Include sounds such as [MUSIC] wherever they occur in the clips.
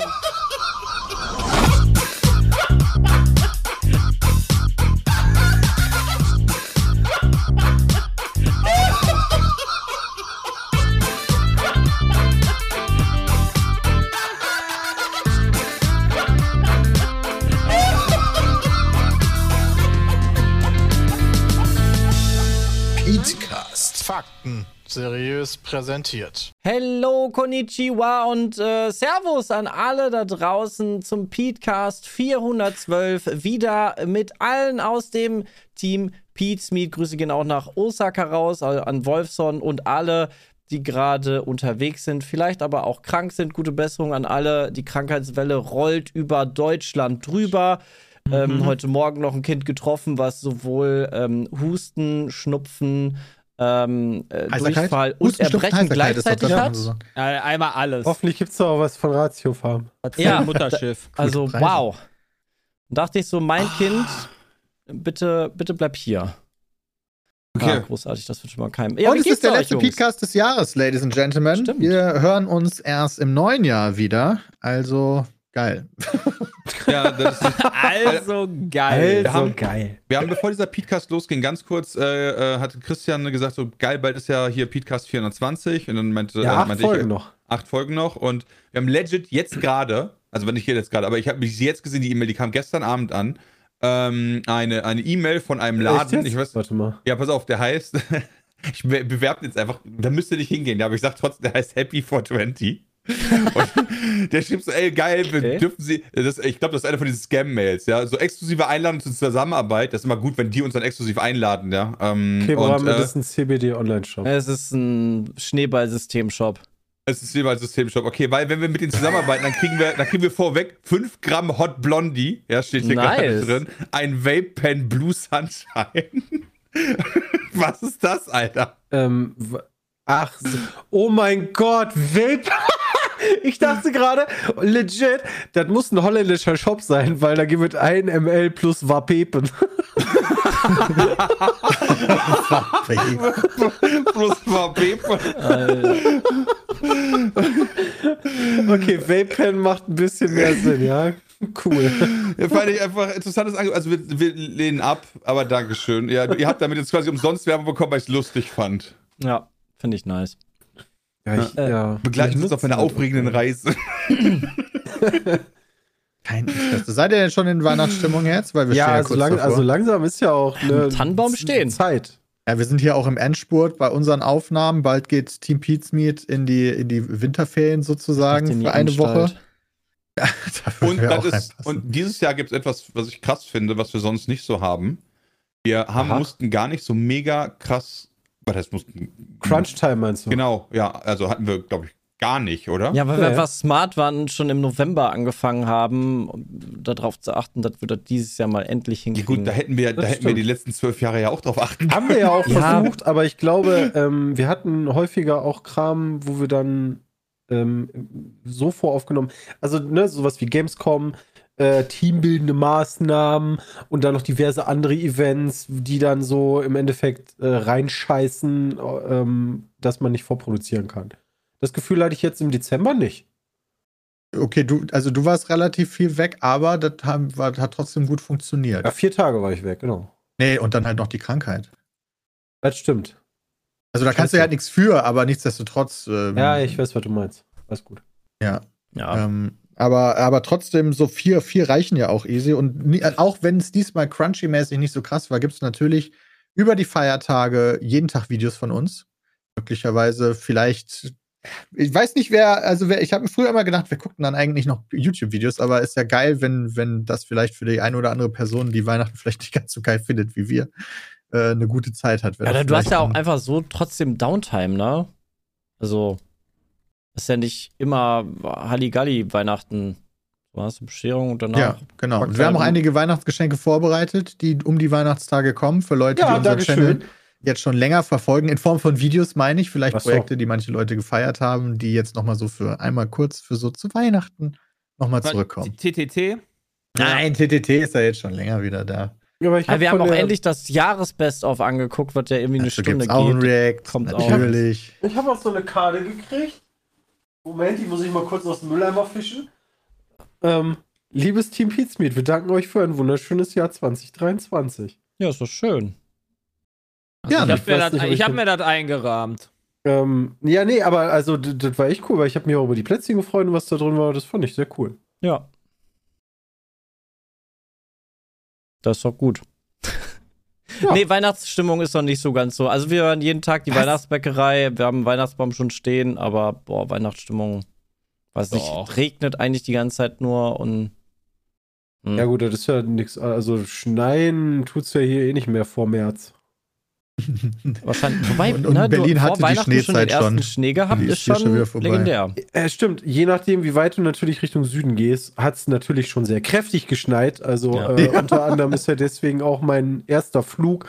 Oh. Seriös präsentiert. Hello, Konnichiwa und äh, Servus an alle da draußen zum Petecast 412. Wieder mit allen aus dem Team Pete's Meet. Grüße gehen auch nach Osaka raus, also an Wolfson und alle, die gerade unterwegs sind, vielleicht aber auch krank sind. Gute Besserung an alle. Die Krankheitswelle rollt über Deutschland drüber. Ähm, heute Morgen noch ein Kind getroffen, was sowohl ähm, Husten, Schnupfen, ähm, äh? Durchfall und Erbrechen gleichzeitig das, hat. so einmal alles. Hoffentlich gibt es da auch was von Ratio Farm. Ja, Mutterschiff. [LAUGHS] Also, wow. Da dachte ich so, mein Kind, bitte, bitte bleib hier. Okay. Ja, großartig, das wird schon mal kein. Ja, und es ist der letzte? Podcast des Jahres, Ladies and Gentlemen. Stimmt. Wir hören uns erst im neuen Jahr wieder. Also geil. [LAUGHS] Ja, das ist, Also geil. Wir haben- geil. wir haben, bevor dieser Podcast losging, ganz kurz, äh, äh, hat Christian gesagt, so geil, bald ist ja hier Podcast 420. Und dann meinte, Ja, äh, acht meinte Folgen ich, noch. acht Folgen noch. Und wir haben legit jetzt gerade, also wenn nicht hier jetzt gerade, aber ich habe mich jetzt gesehen, die E-Mail, die kam gestern Abend an, ähm, eine eine E-Mail von einem Laden. Ich weiß, Warte mal. ja, pass auf, der heißt, [LAUGHS] ich be- bewerbe jetzt einfach, da müsst ihr nicht hingehen, ja, aber ich sag trotzdem, der heißt Happy 420. Und der schrieb so, ey, geil, wir Okay. dürfen sie, das, ich glaube, das ist einer von diesen Scam-Mails, ja, so exklusive Einladung zur Zusammenarbeit, das ist immer gut, wenn die uns dann exklusiv einladen, ja. Ähm, Okay, und, Bram, äh, das ist ein CBD-Online-Shop. Es ist ein Schneeball-System-Shop. es ist jeweils Systemshop, okay, weil wenn wir mit denen zusammenarbeiten, dann kriegen wir, dann kriegen wir vorweg 5 Gramm Hot Blondie, ja, steht hier Nice. gerade drin, ein Vape Pen Blue Sunshine. [LAUGHS] Was ist das, Alter? Ähm, ach, so. oh mein Gott, Vape. [LAUGHS] Ich dachte gerade, legit, das muss ein holländischer Shop sein, weil da gibt es 1 ml plus Vapepen. Plus Vape. Okay, Vape-Pen macht ein bisschen mehr Sinn, ja? Cool. Ja, fand ich einfach interessantes Angebot. Also wir, wir lehnen ab, aber Dankeschön. Ja, ihr habt damit jetzt quasi umsonst Werbung bekommen, weil ich es lustig fand. Ja, finde ich nice. Ja, ich, Äh, ja. Begleitet uns auf einer aufregenden Reise. [LAUGHS] Kein Interesse. Seid ihr denn schon in Weihnachtsstimmung jetzt? Weil wir Ja, stehen ja also, kurz lang, davor. also langsam ist ja auch eine Tannenbaum stehen. Zeit. ja, wir sind hier auch im Endspurt bei unseren Aufnahmen. Bald geht Team Pete's Meet in die, in die Winterferien sozusagen für eine Anstalt. Woche. [LAUGHS] Würden Und, ist, und dieses Jahr gibt es etwas, was ich krass finde, was wir sonst nicht so haben. Wir haben, Aha. mussten gar nicht so mega krass. Was heißt mussten? Crunch-Time meinst du? Genau, ja. Also hatten wir, glaube ich, gar nicht, oder? Ja, weil Ja, wir ja. was smart waren schon im November angefangen haben, um darauf zu achten, dass wir das dieses Jahr mal endlich Ja, hinkriegen. gut, da hätten wir, da hätten wir die letzten zwölf Jahre ja auch drauf achten. Haben wir ja auch Ja. versucht, aber ich glaube, ähm, wir hatten häufiger auch Kram, wo wir dann ähm, so voraufgenommen, also ne, sowas wie Gamescom, äh, teambildende Maßnahmen und dann noch diverse andere Events, die dann so im Endeffekt äh, reinscheißen, äh, ähm, dass man nicht vorproduzieren kann. Das Gefühl hatte ich jetzt im Dezember nicht. Okay, du, also du warst relativ viel weg, aber das haben, war, hat trotzdem gut funktioniert. Ja, vier Tage war ich weg, genau. Nee, und dann halt noch die Krankheit. Das stimmt. Also da kannst du ja halt nichts für, aber nichtsdestotrotz. Ähm, Ja, ich weiß, was du meinst. Alles gut. Ja. ja. Ähm, aber, aber trotzdem, so vier, vier reichen ja auch easy. Und nie, äh, auch wenn es diesmal crunchy-mäßig nicht so krass war, gibt es natürlich über die Feiertage jeden Tag Videos von uns. Möglicherweise vielleicht. Ich weiß nicht, wer, also wer, ich habe mir früher immer gedacht, wir guckten dann eigentlich noch YouTube-Videos, aber ist ja geil, wenn, wenn das vielleicht für die eine oder andere Person, die Weihnachten vielleicht nicht ganz so geil findet wie wir, äh, eine gute Zeit hat. Ja, du hast ja auch einfach so trotzdem Downtime, ne? Also, ist ja nicht immer Halligalli Weihnachten. Du hast eine Bescherung und danach. Ja, genau. Und wir haben auch einige Weihnachtsgeschenke vorbereitet, die um die Weihnachtstage kommen, für Leute, Ja, die unseren. Channel jetzt schon länger verfolgen, in Form von Videos meine ich, vielleicht so. Projekte, die manche Leute gefeiert haben, die jetzt nochmal so für einmal kurz für so zu Weihnachten nochmal zurückkommen. TTT. Nein, TTT ist ja jetzt schon länger wieder da. Ja, aber hab wir haben auch endlich das Jahresbest-of angeguckt, was ja irgendwie eine Dazu Stunde gibt's auch ein geht. React, Kommt auch. natürlich. Ich habe auch so eine Karte gekriegt. Moment, die muss ich mal kurz aus dem Mülleimer fischen. ähm, liebes Team Pizmeet, wir danken euch für ein wunderschönes Jahr 2023. Ja, ist doch schön. Ja, Ich ich hab mir hab mir das eingerahmt. Ähm, ja, nee, aber also das war echt cool, weil ich habe mich auch über die Plätzchen gefreut und was da drin war, das fand ich sehr cool. Ja. Das ist doch gut. Ja. Nee, Weihnachtsstimmung ist noch nicht so ganz so. Also wir hören jeden Tag die Was? Weihnachtsbäckerei, wir haben einen Weihnachtsbaum schon stehen, aber boah, Weihnachtsstimmung, weiß nicht, Doch. regnet eigentlich die ganze Zeit nur und hm. Ja gut, das ist ja nichts, also schneien tut's ja hier eh nicht mehr vor März. [LAUGHS] wahrscheinlich. Wobei, Und- und ne, Berlin du, hatte vor die Weihnachten schon Schneezeit den ersten schon. Schnee gehabt, Die ist schon, schon wieder vorbei. legendär. Äh, stimmt, je nachdem, wie weit du natürlich Richtung Süden gehst, hat's natürlich schon sehr kräftig geschneit. Also Ja. äh, [LAUGHS] unter anderem ist ja deswegen auch mein erster Flug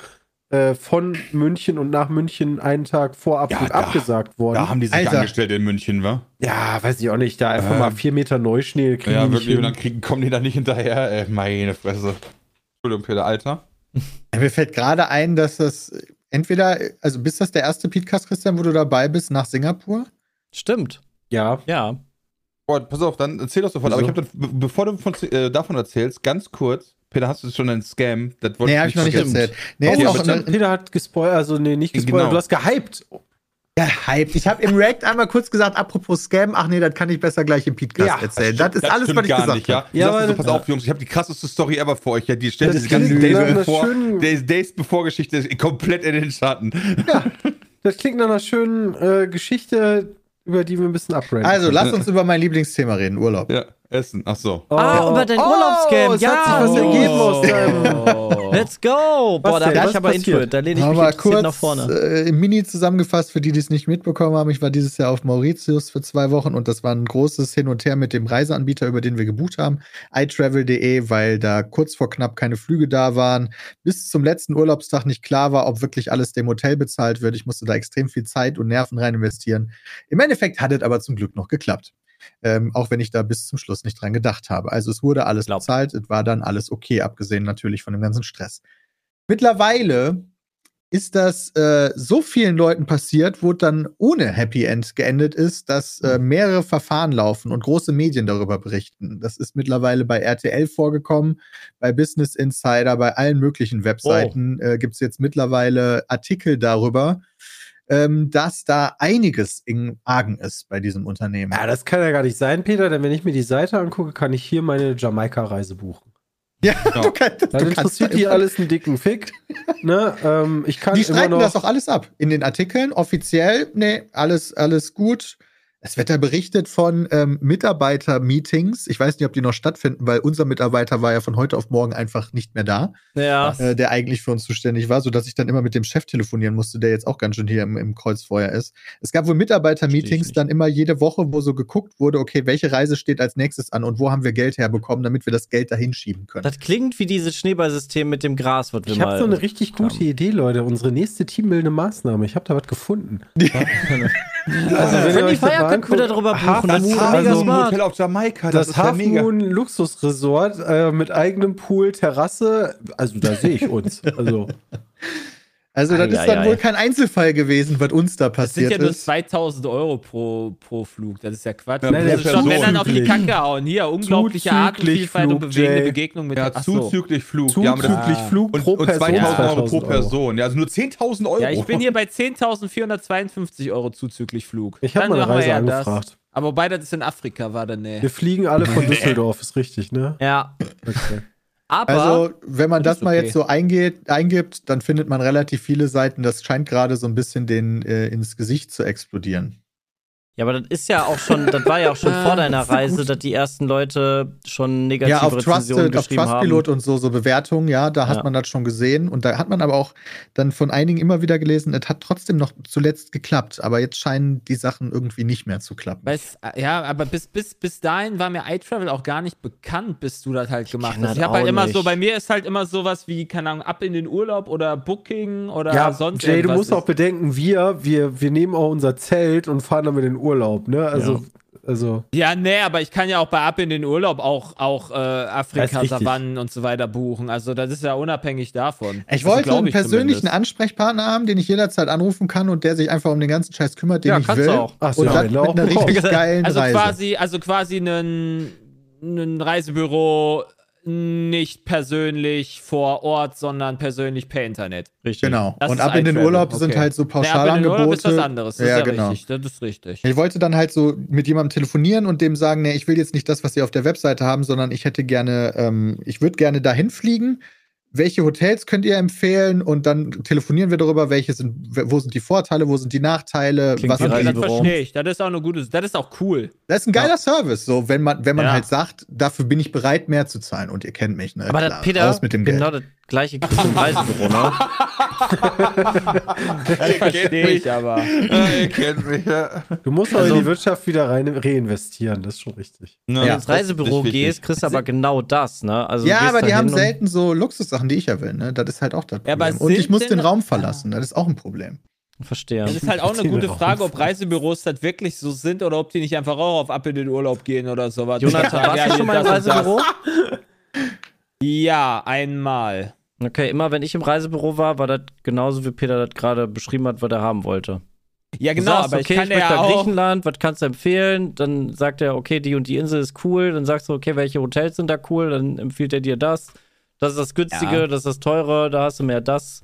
äh, von München und nach München einen Tag vor Abflug Ja, da- abgesagt worden. Da haben die sich Alter. angestellt in München, wa? ja, weiß ich auch nicht, da einfach Ähm. mal vier Meter Neuschnee kriegen Ja, wirklich. Und dann kriegen, kommen die da nicht hinterher. Ey, meine Fresse. Entschuldigung, Peter, Alter. Ja, mir fällt gerade ein, dass das entweder, also bist das der erste Podcast, Christian, wo du dabei bist nach Singapur? Stimmt, Ja, ja. Boah, pass auf, dann erzähl das sofort. Aber ich habe dann, be- bevor du von, äh, davon erzählst, ganz kurz. Peter, hast du schon einen Scam? Das wollte Nee, habe ich noch nicht erzählt. Nee, ist auch Peter hat gespoilert, also nee, nicht gespoilert, Genau. du hast gehypt. Gehypt. Ich habe im React einmal kurz gesagt, apropos Scam, ach nee, das kann ich besser gleich im Podcast Ja, erzählen. Das, ist alles, stimmt was ich gar gesagt nicht, ja. habe. Ja, aber so, pass das- auf, Jungs, ich habe die krasseste Story ever für euch. Ja, die stellt Das diese ganze Days bevor, Days, Days bevor Geschichte komplett in den Schatten. [LAUGHS] Das klingt nach einer schönen äh, Geschichte, über die wir ein bisschen abreden. Also, lass uns über mein Lieblingsthema reden, Urlaub. Ja, Essen. Ach so. Ah, über dein Urlaubscam. Es Ja. hat sich was Oh. ergeben aus deinem. Let's go! Boah, da denn? hab Was ich aber? Intro. Da lehne ich mich Aber interessiert kurz nach vorne. äh, im Mini zusammengefasst, für die, die es nicht mitbekommen haben, ich war dieses Jahr auf Mauritius für zwei Wochen und das war ein großes Hin und Her mit dem Reiseanbieter, über den wir gebucht haben, iTravel.de, weil da kurz vor knapp keine Flüge da waren, bis zum letzten Urlaubstag nicht klar war, ob wirklich alles dem Hotel bezahlt wird. Ich musste da extrem viel Zeit und Nerven rein investieren. Im Endeffekt hat es aber zum Glück noch geklappt. Ähm, auch wenn ich da bis zum Schluss nicht dran gedacht habe. Also es wurde alles Glaub. bezahlt, es war dann alles okay, abgesehen natürlich von dem ganzen Stress. Mittlerweile ist das äh, so vielen Leuten passiert, wo dann ohne Happy End geendet ist, dass äh, mehrere Verfahren laufen und große Medien darüber berichten. Das ist mittlerweile bei RTL vorgekommen, bei Business Insider, bei allen möglichen Webseiten äh, gibt es jetzt mittlerweile Artikel darüber, ähm, dass da einiges im Argen ist bei diesem Unternehmen. Ja, das kann ja gar nicht sein, Peter, denn wenn ich mir die Seite angucke, kann ich hier meine Jamaika-Reise buchen. Ja, [LAUGHS] du kannst, Dann du interessiert die alles einen dicken Fick. [LAUGHS] ne? ähm, ich kann Die noch. das auch alles ab. In den Artikeln offiziell, nee, alles, alles gut. Es wird da berichtet von ähm, Mitarbeiter-Meetings. Ich weiß nicht, ob die noch stattfinden, weil unser Mitarbeiter war ja von heute auf morgen einfach nicht mehr da, Ja. äh, der eigentlich für uns zuständig war, sodass ich dann immer mit dem Chef telefonieren musste, der jetzt auch ganz schön hier im, im Kreuzfeuer ist. Es gab wohl Mitarbeiter-Meetings dann immer jede Woche, wo so geguckt wurde, okay, welche Reise steht als nächstes an und wo haben wir Geld herbekommen, damit wir das Geld dahin schieben können. Das klingt wie dieses Schneeballsystem mit dem Gras, was wir Ich habe so eine richtig gute haben. Idee, Leute. Unsere nächste teambildende Maßnahme. Ich habe da was gefunden. [LAUGHS] Also, wenn ihr wenn die euch mal könnten wir darüber buchen. Half Das ist mega also smart. Hotel auf Jamaika, das, Das Half mega. Moon Luxusresort äh, mit eigenem Pool, Terrasse. Also da sehe ich uns. Also [LAUGHS] Also, das Ei, ist ei, dann ei. wohl kein Einzelfall gewesen, was uns da Das sind passiert ja nur ist. 2000 Euro pro, pro Flug. Das ist ja Quatsch. Ja, das ist schon, wenn dann auf die. Kacke hauen. Hier, unglaubliche Artenvielfalt und Flug, bewegende Jay. Begegnung mit Ja, zuzüglich Flug. Ja, aber das, zuzüglich Ah. Flug und, pro und Person 2000 Euro pro 2000 Person. Ja, also nur 10.000 Euro. Ja, ich bin hier bei 10.452 Euro zuzüglich Flug. Ich habe Dann mal eine machen wir Reise ja das. angefragt. Aber wobei das ist in Afrika, war dann nee. Wir fliegen alle von [LAUGHS] Düsseldorf, ist richtig, ne? Ja. Okay. Aber. Also, wenn man Das das mal okay. jetzt so eingeht, eingibt, dann findet man relativ viele Seiten. Das scheint gerade so ein bisschen den äh, ins Gesicht zu explodieren. Ja, aber das ist ja auch schon, das war ja auch schon [LAUGHS] Ah, vor deiner ja Reise, dass die ersten Leute schon negative Ja, auf Rezensionen Trusted, auf geschrieben Trustpilot haben. und so, so Bewertungen, ja, da Ja. hat man das schon gesehen. Und da hat man aber auch dann von einigen immer wieder gelesen, es hat trotzdem noch zuletzt geklappt. Aber jetzt scheinen die Sachen irgendwie nicht mehr zu klappen. Weiß, ja, aber bis, bis, bis dahin war mir iTravel auch gar nicht bekannt, bis du das halt gemacht hast. Ich habe halt auch immer nicht. so, bei mir ist halt immer sowas wie, keine Ahnung, ab in den Urlaub oder Booking oder Ja, sonst Jay, du musst auch ist. bedenken, wir, wir, wir nehmen auch unser Zelt und fahren damit in den Urlaub, ne? Also, also. Ja, nee, aber ich kann ja auch bei Ab in den Urlaub auch, auch äh, Das ist Afrika, richtig. Savannen und so weiter buchen. Also das ist ja unabhängig davon. Ich Also, wollte glaub einen ich persönlichen zumindest. Ansprechpartner haben, den ich jederzeit anrufen kann und der sich einfach um den ganzen Scheiß kümmert, den Ja, ich kannst will. du auch. Ach so, und ja, dann mit auch einer richtig [LAUGHS] geilen Also Reise. quasi, also quasi einen ein Reisebüro nicht persönlich vor Ort, sondern persönlich per Internet. Richtig. Genau. Das und ist ab in den Urlaub sind okay. halt so Ja, aber in den Pauschalangebote. Urlaub ist was anderes. Das ja, ist ja genau. richtig. Das ist richtig. Ich wollte dann halt so mit jemandem telefonieren und dem sagen, nee, ich will jetzt nicht das, was sie auf der Webseite haben, sondern ich hätte gerne, ähm, ich würde gerne dahin fliegen. Welche Hotels könnt ihr empfehlen? Und dann telefonieren wir darüber, welche sind, wo sind die Vorteile, wo sind die Nachteile, Klingt was Ja, die das verstehe ich. Das ist auch eine gute, das ist auch cool. Das ist ein geiler Service, so wenn man, wenn man Ja. halt sagt, dafür bin ich bereit, mehr zu zahlen. Und ihr kennt mich, ne? Aber Klar, das Peter, mit dem genau Geld. das gleiche Reisebüro, ne? Das verstehe ich aber. ihr kennt mich, ja. Du musst Also- in die Wirtschaft wieder rein reinvestieren, das ist schon richtig. Ja, Wenn du Ja, ins Reisebüro gehst, kriegst du aber genau das, ne? Also ja, aber die haben selten so Luxussachen, die ich ja will, ne? Das ist halt auch das Ja, Problem. aber und ich muss den Raum verlassen, das ist auch ein Problem. Verstehe. Das ist halt auch eine gute. Frage, ob Reisebüros das wirklich so sind oder ob die nicht einfach auch auf ab in den Urlaub gehen oder sowas. Jonathan, warst ja, du schon mal im. Reisebüro? Ja, einmal. Okay, immer wenn ich im Reisebüro war, war das genauso, wie Peter das gerade beschrieben hat, was er haben wollte. Ja, genau, sagst, aber okay, ich kann ich möchte ja. Griechenland, was kannst du empfehlen? Dann sagt er, okay, die und die Insel ist cool. Dann sagst du, okay, welche Hotels sind da cool? Dann empfiehlt er dir das. Das ist das Günstige, Ja. das ist das Teure, da hast du mehr das.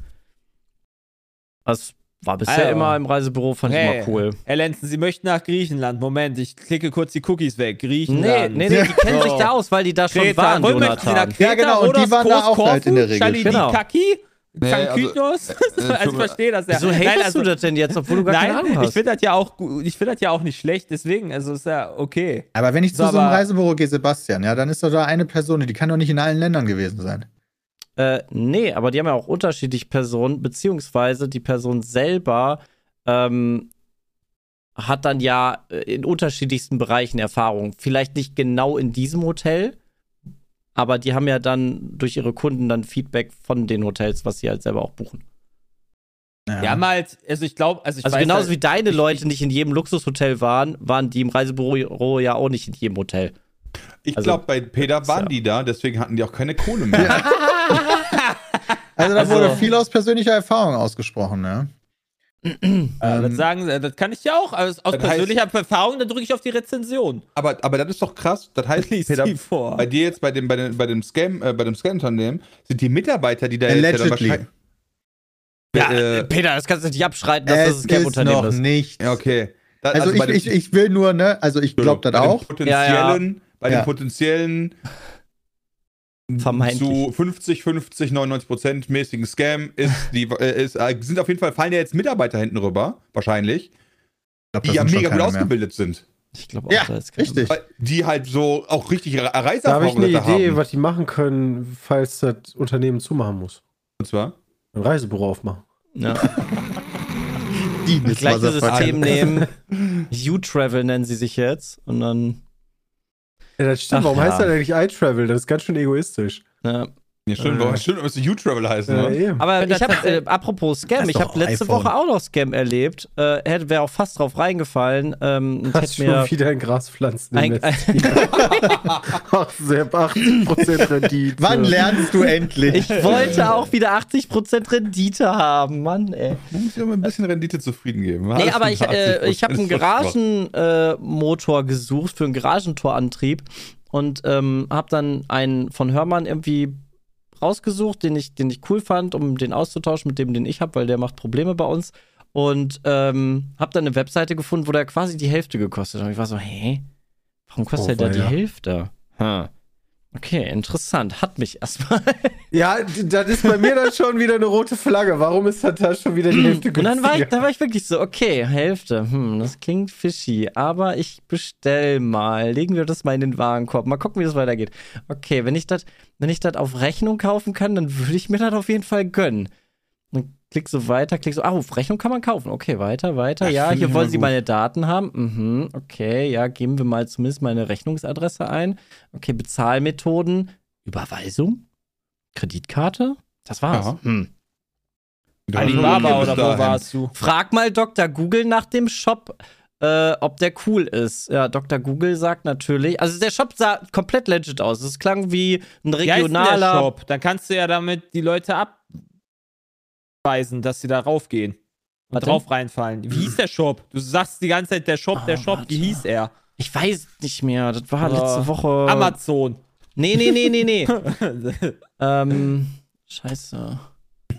Das war bisher Also. immer im Reisebüro, fand ich Hey, immer cool. Herr Lenzen, Sie möchten nach Griechenland. Moment, ich klicke kurz die Cookies weg. Nee, Griechenland. nee, nee, die kennen So. sich da aus, weil die da schon Kreta. waren, Wo möchten Sie nach Jonathan. Kreta? Ja, genau, und die waren da auch halt in der Korfu, Regel. Genau. Chalikaki? Nee, also- Zankytos? [LAUGHS] also, tut ich verstehe das ja. Wieso hatest Nein, also, du das denn jetzt, obwohl du gar keine Nein, Ahnung ich hast? finde das ja auch gut. Ich finde das ja auch nicht schlecht, deswegen, also ist ja okay. Aber wenn ich zu So, so einem Reisebüro gehe, Sebastian, ja, dann ist doch da eine Person, die kann doch nicht in allen Ländern gewesen sein. Äh, nee, aber die haben ja auch unterschiedliche Personen, beziehungsweise die Person selber ähm, hat dann ja äh, in unterschiedlichsten Bereichen Erfahrung. Vielleicht nicht genau in diesem Hotel, aber die haben ja dann durch ihre Kunden dann Feedback von den Hotels, was sie halt selber auch buchen. Wir haben halt, also ich glaube, also ich Also weiß genauso halt, wie deine ich- Leute nicht in jedem Luxushotel waren, waren die im Reisebüro ja auch nicht in jedem Hotel. Ich Also- glaube, bei Peter waren Ja. die da, deswegen hatten die auch keine Kohle mehr. [LAUGHS] [LAUGHS] Also da Also- wurde viel aus persönlicher Erfahrung ausgesprochen, ne? [CLEARS THROAT] Äh, das Ähm, sagen, das kann ich ja auch. Aus, aus Das heißt- persönlicher Erfahrung, dann drücke ich auf die Rezension. aber, aber das ist doch krass. Das heißt, Lies Peter, die vor. bei dir jetzt bei dem, bei dem, bei dem Scam, äh, bei dem Scam-Unternehmen sind die Mitarbeiter, die da jetzt ja Allegedly. Ja, Äh, äh, Peter, das kannst du nicht abschreiten, dass das Es ein ist Scam-Unternehmen noch ist. nicht. Ja, okay. Da- Also, bei dem- ich, ich, ich will nur, ne, also ich glaube das bei dem auch. Potenziellen, Bei Ja. den potenziellen Vermeintlich. zu 50, 50, 99 Prozent mäßigen Scam ist die, [LAUGHS] äh, ist, äh, sind auf jeden Fall, fallen ja jetzt Mitarbeiter hinten rüber, wahrscheinlich, Ich glaub, die das ja mega gut keine mehr. ausgebildet sind. Ich glaube auch, Ja, da ist keine- richtig. Weil Die halt so auch richtig Re- Da habe ich eine Idee, haben. was die machen können, falls das Unternehmen zumachen muss. Und zwar? Ein Reisebüro aufmachen. Ja. [LAUGHS] Die Gleiche Motherfucker. System nehmen. U-Travel nennen sie sich jetzt. Und dann. Ja, das stimmt. Ach Warum ja. heißt das eigentlich iTravel? Das ist ganz schön egoistisch. Ja. Ja, stimmt, Äh. stimmt, müsste U-Travel heißen, Ja, ne? eben. Aber ich habe, äh, apropos Scam, ich habe letzte iPhone. Woche auch noch Scam erlebt. Äh, hätte wäre auch fast drauf reingefallen. Ähm, Hast schon mir wieder ein Graspflanzen [LAUGHS] im ein, Netz. [LAUGHS] Ach, sehr 80% Rendite. Wann lernst du endlich? Ich wollte auch wieder 80% Rendite haben, Mann, ey. Man muss ja mal ein bisschen Rendite zufrieden geben. Nee, aber ich, äh, 80% ich habe einen. Garagenmotor äh, Motor gesucht für einen Garagentorantrieb und ähm, habe dann einen von Hörmann irgendwie rausgesucht, den ich, den ich cool fand, um den auszutauschen mit dem, den ich habe, weil der macht Probleme bei uns. Und ähm, habe dann eine Webseite gefunden, wo der quasi die Hälfte gekostet hat. Und ich war so, hä? Warum kostet Oh, der da die. Hälfte? Hm. Okay, interessant. Hat mich erstmal. [LAUGHS] Ja, das ist bei mir dann schon wieder eine rote Flagge. Warum ist das da schon wieder die Hälfte Und dann war, ich, günstiger? dann war ich wirklich so, okay, Hälfte, hm, das klingt fishy, aber ich bestell mal, legen wir das mal in den Warenkorb, mal gucken, wie das weitergeht. Okay, wenn ich das, wenn ich das auf Rechnung kaufen kann, dann würde ich mir das auf jeden Fall gönnen. Klick so weiter, klick so, ah, auf Rechnung kann man kaufen. Okay, weiter, weiter. Das Ja, find hier wollen Sie gut. meine Daten haben. Mhm, okay, ja, geben wir mal zumindest meine Rechnungsadresse ein. Okay, Bezahlmethoden, Überweisung, Kreditkarte, das war's. Ja. Hm. Da Alibaba oder wo warst du? Frag mal Dr. Google nach dem Shop, äh, ob der cool ist. Ja, Dr. Google sagt natürlich, also der Shop sah komplett legit aus. Es klang wie ein Wie heißt denn der regionaler. Shop? Dann kannst du ja damit die Leute abweisen, dass sie da raufgehen. Und Was denn? drauf reinfallen. Wie hieß der Shop? Du sagst die ganze Zeit der Shop, der Ah, Shop. warte. Wie hieß er? Ich weiß nicht mehr. Das war Ja. letzte Woche. Amazon. Nee, nee, nee, nee, nee. [LAUGHS] ähm, scheiße.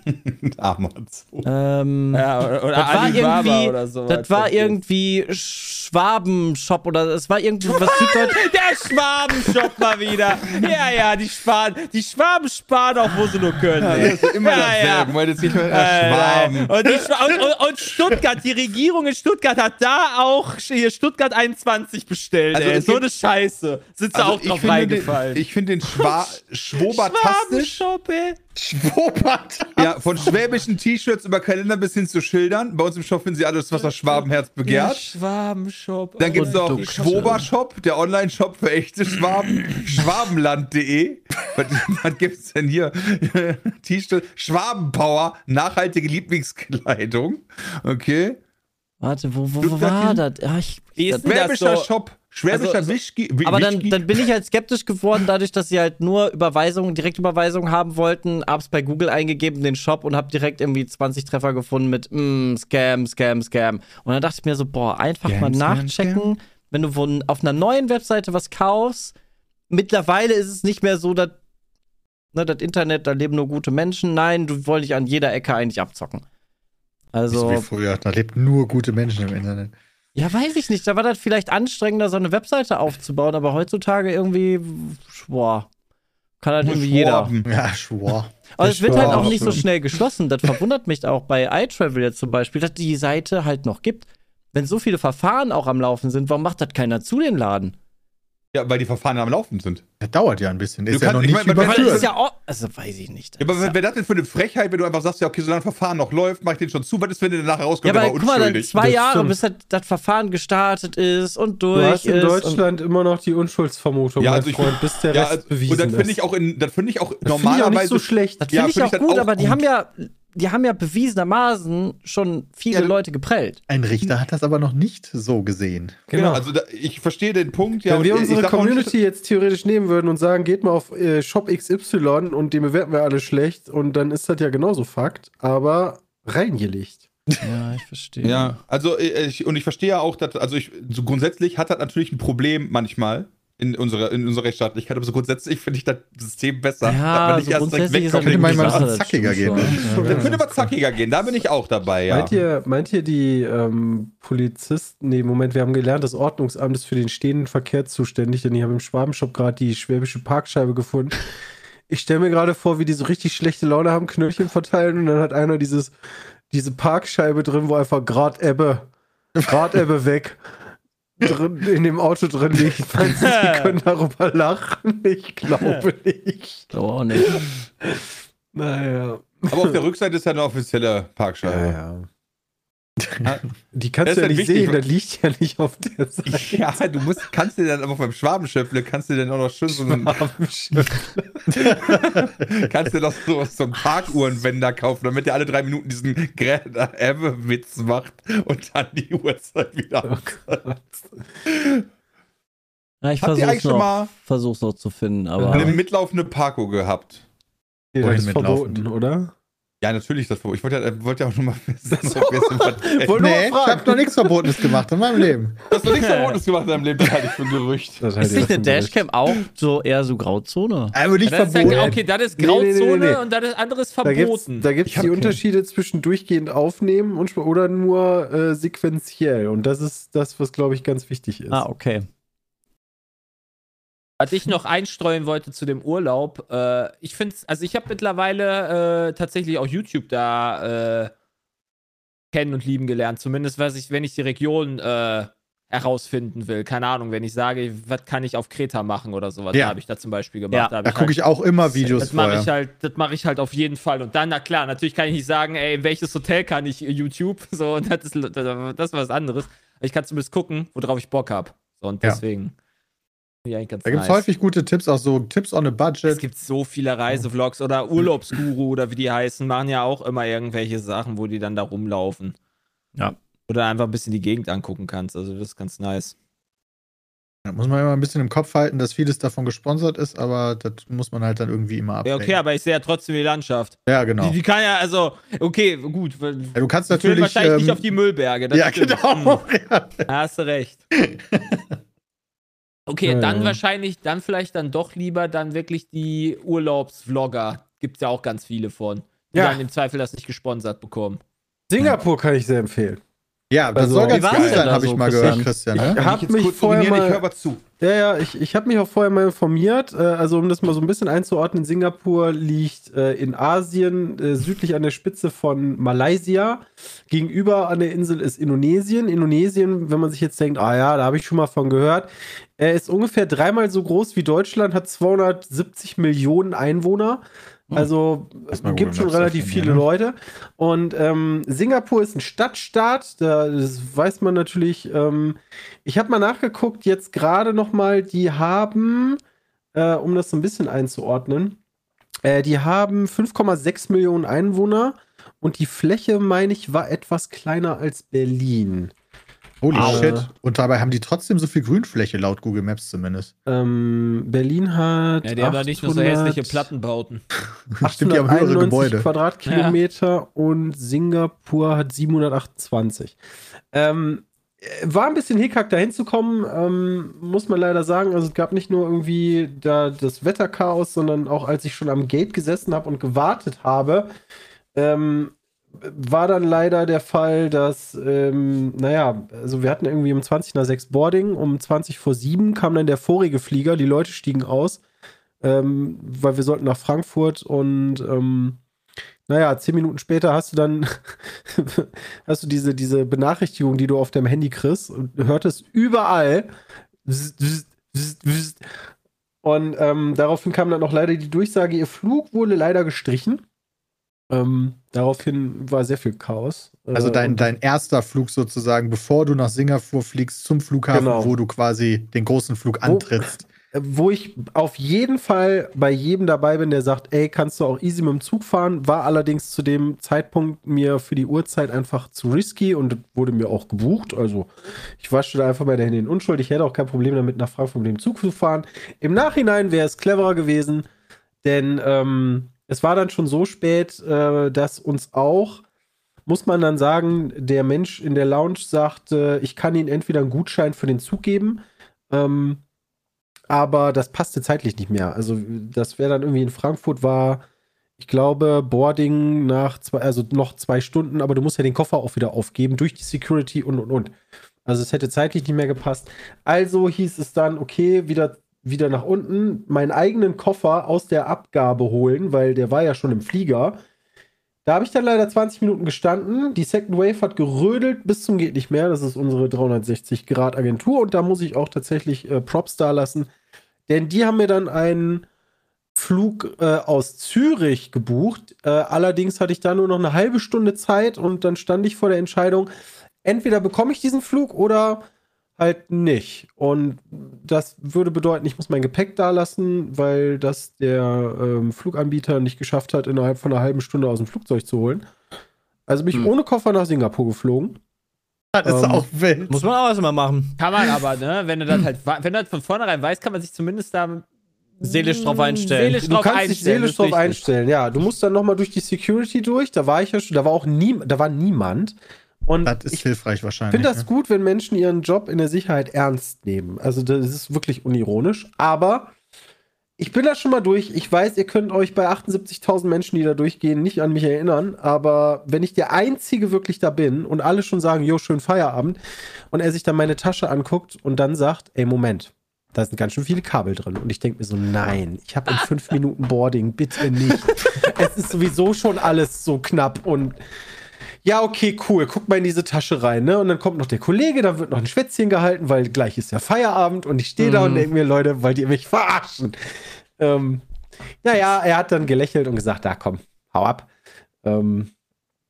[LAUGHS] Amazon. Ähm, Ja, oder, oder das war irgendwie, oder so. das war irgendwie Schwabenshop oder es war irgendwie was Süddeutsch. Der Schwabenshop mal wieder. Ja, ja, die sparen, die Schwaben sparen auch, wo sie nur können. Ja, das ist immer Ja, dasselbe. ja. Du meintest nicht mehr Schwaben. Und, die Schwa und, und, und Stuttgart, die Regierung in Stuttgart hat da auch hier Stuttgart 21 bestellt. Also ey. es So eine Scheiße. Sind sie Also auch ich drauf finde reingefallen. Den, ich finde den Schwa [LAUGHS] Schwobertastisch. Schwabenshop, ey. Schwobert. Ja, von schwäbischen T-Shirts über Kalender bis hin zu Schildern. Bei uns im Shop finden Sie alles, was das Schwabenherz Der begehrt. Schwabenshop. Dann gibt es noch Produkte. Schwober-Shop, der Online-Shop für echte Schwaben. [LAUGHS] Schwabenland.de. Was, was gibt es denn hier? [LAUGHS] T-Shirt. Schwabenpower, nachhaltige Lieblingskleidung. Okay. Warte, wo, wo, wo war das? Ja, ich, Wie das ist das Schwäbischer so? Shop. Schwäbischer Also, Whisky. aber dann, dann bin ich halt skeptisch geworden, dadurch, dass sie halt nur Überweisungen, Direktüberweisungen haben wollten. Hab's bei Google eingegeben, den Shop und hab direkt irgendwie 20 Treffer gefunden mit mm, Scam, Scam, Scam. Und dann dachte ich mir so, boah, einfach Scam, mal Scam, nachchecken, wenn du von, auf einer neuen Webseite was kaufst. Mittlerweile ist es nicht mehr so, dass ne, das Internet, da leben nur gute Menschen. Nein, du wolltest dich an jeder Ecke eigentlich abzocken. So wie Also, früher. Da lebt nur gute Menschen im Internet. Ja, weiß ich nicht. Da war das vielleicht anstrengender, so eine Webseite aufzubauen, aber heutzutage irgendwie, boah, kann halt irgendwie jeder. Ja, schwor. Aber es wird halt auch nicht so schnell geschlossen. Das verwundert mich auch bei iTravel jetzt zum Beispiel, dass die Seite halt noch gibt. Wenn so viele Verfahren auch am Laufen sind, warum macht das keiner zu den Laden? Ja, weil die Verfahren am Laufen sind. Das dauert ja ein bisschen. Ist Du ja kannst- noch ich nicht mein, das überführt. ist ja auch, also weiß ich nicht. Ja, aber ja, das denn für eine Frechheit, wenn du einfach sagst, ja, okay, solange das Verfahren noch läuft, mach ich den schon zu. Was ist, wenn der nachher ja, rauskommt, aber der war guck mal, dann unschuldig? zwei Das Jahre, stimmt. bis das, das Verfahren gestartet ist und Du durch hast in ist. und, Deutschland immer noch die Unschuldsvermutung, Ja, mein also ich- Freund, bis der ja, Rest also- bewiesen und das finde ist. ich auch in, das finde ich auch Das finde ich auch normalerweise nicht so schlecht. das Ja, finde ich find auch ich gut, auch aber die haben ja, die haben ja bewiesenermaßen schon viele Ja, Leute geprellt. Ein Richter hat das aber noch nicht so gesehen. Genau, also da, ich verstehe den Punkt. Ja, wenn wir unsere Community jetzt theoretisch nehmen würden und sagen, geht mal auf äh, Shop XY und den bewerten wir alle schlecht und dann ist das ja genauso Fakt, aber reingelegt. Ja, ich verstehe. Ja, also äh, ich, und ich verstehe ja auch, dass, also ich, so grundsätzlich hat das natürlich ein Problem manchmal in unserer, in unserer Rechtsstaatlichkeit, aber so grundsätzlich finde ich das System besser. Ja, dass man so grundsätzlich ist das Könnte man mal zackiger gehen. ne? Dann könnte was zackiger gehen, da bin ich auch dabei, ja. Meint, ihr, meint ihr die ähm, Polizisten, nee, Moment, wir haben gelernt, das Ordnungsamt ist für den stehenden Verkehr zuständig, denn ich habe im Schwabenshop gerade die schwäbische Parkscheibe gefunden. Ich stelle mir gerade vor, wie die so richtig schlechte Laune haben, Knöllchen verteilen und dann hat einer dieses, diese Parkscheibe drin, wo einfach Grad Ebbe, Grad Ebbe weg drin, in dem Auto drin liegt. Meinst du, die können darüber lachen? Ich glaube nicht. So auch nicht. Naja. Aber auf der Rückseite ist ja eine offizielle Parkscheibe. ja. Die kannst Das du ja nicht wichtig, sehen, das liegt ja nicht auf der [LAUGHS] Seite. Ja, du musst, kannst dir dann aber beim Schwabenschöpfle, kannst du dann auch noch schön so einen, [LAUGHS] kannst dir doch so, so einen Parkuhrenwender kaufen, damit der alle drei Minuten diesen Greta Ebbe-Witz macht und dann die Uhrzeit wieder. Ja, ich Habt versuch's noch, mal versuch's noch zu finden, aber. eine mitlaufende Parko gehabt? Wohin das ist mitlaufen? verboten, oder? Ja, natürlich das Ich wollte ja, wollte ja auch nur mal wissen, ob wir es im Vertrag- Wollte Nee, ich habe noch nichts Verbotenes gemacht in meinem Leben. Du hast doch nichts Verbotenes gemacht in deinem Leben, das halte ich für ein Gerücht. Das ist ich nicht eine ein Dashcam auch so eher so Grauzone? Aber nicht Das ist verboten. ja, okay, das ist Nee, nee, nee, Grauzone nee, nee. und das ist anderes Da gibt es verboten. da gibt's Ich hab- die Unterschiede zwischen durchgehend aufnehmen und oder nur äh, sequenziell. Und das ist das, was, glaube ich, ganz wichtig ist. Ah, okay. Was ich noch einstreuen wollte zu dem Urlaub, äh, ich finde es, also ich habe mittlerweile äh, tatsächlich auch YouTube da äh, kennen und lieben gelernt. Zumindest, was ich, wenn ich die Region äh, herausfinden will. Keine Ahnung, wenn ich sage, was kann ich auf Kreta machen oder sowas, Ja. habe ich da zum Beispiel gemacht. Ja, Da, Da gucke ich auch immer Videos das mache ich halt, das mache ich halt auf jeden Fall. Und dann, na klar, natürlich kann ich nicht sagen, ey, in welches Hotel kann ich äh, YouTube? [LAUGHS] So, und das ist, das ist was anderes. Ich kann zumindest gucken, worauf ich Bock habe. So, und Ja. deswegen. finde ganz Da gibt es nice. häufig gute Tipps, auch so Tipps on a Es Budget. gibt so viele Reisevlogs oder Urlaubsguru oder wie die heißen, machen ja auch immer irgendwelche Sachen, wo die dann da rumlaufen. Ja. Oder einfach ein bisschen die Gegend angucken kannst. Also das ist ganz nice. Da muss man immer ein bisschen im Kopf halten, dass vieles davon gesponsert ist, aber das muss man halt dann irgendwie immer Ja, abwägen. okay, aber ich sehe ja trotzdem die Landschaft. Ja, genau. Die, die kann ja, also, okay, gut. Ja, du kannst natürlich. wahrscheinlich nicht ähm, auf die Müllberge. das ja, stimmt. genau. Hm, [LAUGHS] Ja. da hast du recht. [LAUGHS] Okay, Ja, dann ja. wahrscheinlich, dann vielleicht dann doch lieber dann wirklich die Urlaubsvlogger. Gibt es ja auch ganz viele von. Die Ja. dann im Zweifel das nicht gesponsert bekommen. Singapur kann ich sehr empfehlen. Ja, das Also- soll ganz geil denn sein, da habe ich so, mal Christian? gehört, Christian. Ich ne? hab jetzt mich vorher mal- ich höre aber zu. Ja, ja, ich, ich habe mich auch vorher mal informiert. Äh, also, um das mal so ein bisschen einzuordnen, Singapur liegt äh, in Asien, äh, südlich an der Spitze von Malaysia. Gegenüber an der Insel ist Indonesien. Indonesien, wenn man sich jetzt denkt, ah ja, da habe ich schon mal von gehört, er ist ungefähr dreimal so groß wie Deutschland, hat 270 Millionen Einwohner. Also Lass mal gibt schon relativ öffnen viele hier, ne? Leute. Und ähm, Singapur ist ein Stadtstaat, da, das weiß man natürlich. Ähm, ich habe mal nachgeguckt, jetzt gerade noch mal, die haben, äh, um das so ein bisschen einzuordnen, äh, die haben 5,6 Millionen Einwohner und die Fläche, meine ich, war etwas kleiner als Berlin. Holy Au. shit. Und dabei haben die trotzdem so viel Grünfläche, laut Google Maps zumindest. Ähm, Berlin hat. Ja, die haben da nicht nur so 800 hässliche Plattenbauten. [LAUGHS] Stimmt, die haben höhere 891 Gebäude. Quadratkilometer und Singapur hat 728. Ähm, äh, war ein bisschen hickhack, da hinzukommen, ähm, muss man leider sagen. Also es gab nicht nur irgendwie da das Wetterchaos, sondern auch als ich schon am Gate gesessen habe und gewartet habe, ähm, war dann leider der Fall, dass, ähm, naja, also wir hatten irgendwie um 20 nach 6 Boarding, um 20 vor 7 kam dann der vorige Flieger, die Leute stiegen aus, ähm, weil wir sollten nach Frankfurt und ähm, naja, zehn Minuten später hast du dann [LAUGHS] hast du diese, diese Benachrichtigung, die du auf deinem Handy kriegst und hörtest überall und ähm, daraufhin kam dann auch leider die Durchsage, ihr Flug wurde leider gestrichen. Ähm, daraufhin war sehr viel Chaos. Also Äh, dein, und- dein erster Flug sozusagen, bevor du nach Singapur fliegst, zum Flughafen, Genau. wo du quasi den großen Flug Wo- antrittst. Äh, wo ich auf jeden Fall bei jedem dabei bin, der sagt, ey, kannst du auch easy mit dem Zug fahren, war allerdings zu dem Zeitpunkt mir für die Uhrzeit einfach zu risky und wurde mir auch gebucht. Also ich waschte da einfach bei der Hände in Unschuld. Ich hätte auch kein Problem damit, nach Frankfurt mit dem Zug zu fahren. Im Nachhinein wäre es cleverer gewesen, denn ähm, es war dann schon so spät, äh, dass uns auch muss man dann sagen, der Mensch in der Lounge sagte, ich kann Ihnen entweder einen Gutschein für den Zug geben, ähm, aber das passte zeitlich nicht mehr. Also das wäre dann irgendwie in Frankfurt war, ich glaube, Boarding nach zwei, also noch zwei Stunden, aber du musst ja den Koffer auch wieder aufgeben durch die Security und und und. Also es hätte zeitlich nicht mehr gepasst. Also hieß es dann, okay, wieder, wieder nach unten, meinen eigenen Koffer aus der Abgabe holen, weil der war ja schon im Flieger. Da habe ich dann leider 20 Minuten gestanden. Die Second Wave hat gerödelt bis zum geht nicht mehr. Das ist unsere 360 Grad Agentur und da muss ich auch tatsächlich äh, Props da lassen, denn die haben mir dann einen Flug äh, aus Zürich gebucht. Äh, allerdings hatte ich da nur noch eine halbe Stunde Zeit und dann stand ich vor der Entscheidung, entweder bekomme ich diesen Flug oder halt nicht. Und das würde bedeuten, ich muss mein Gepäck da lassen, weil das der ähm, Fluganbieter nicht geschafft hat, innerhalb von einer halben Stunde aus dem Flugzeug zu holen. Also bin ich Hm. ohne Koffer nach Singapur geflogen. Das ist Ähm, auch wild. Muss man auch erstmal machen. Kann man aber, ne? Wenn du das halt, wenn du das von vornherein weißt, kann man sich zumindest da Seelisch drauf einstellen. Seelisch Du drauf kannst dich einstellen, seelisch drauf einstellen. Ja, du musst dann noch mal durch die Security durch. Da war ich ja schon, da war auch nie, da war niemand. Und Das ist ich hilfreich wahrscheinlich. finde das ne? gut, wenn Menschen ihren Job in der Sicherheit ernst nehmen. Also das ist wirklich unironisch. Aber ich bin da schon mal durch. Ich weiß, ihr könnt euch bei 78.000 Menschen, die da durchgehen, nicht an mich erinnern. Aber wenn ich der Einzige wirklich da bin und alle schon sagen, jo, schön Feierabend, und er sich dann meine Tasche anguckt und dann sagt, ey, Moment, da sind ganz schön viele Kabel drin. Und ich denke mir so, nein, ich habe in fünf Minuten Boarding, bitte nicht. [LAUGHS] es ist sowieso schon alles so knapp und ja, okay, cool. Guck mal in diese Tasche rein, ne? Und dann kommt noch der Kollege, da wird noch ein Schwätzchen gehalten, weil gleich ist ja Feierabend und ich stehe da und Mhm. denke mir, Leute, wollt ihr mich verarschen? Ähm, naja, er hat dann gelächelt und gesagt, da komm, hau ab. Ähm,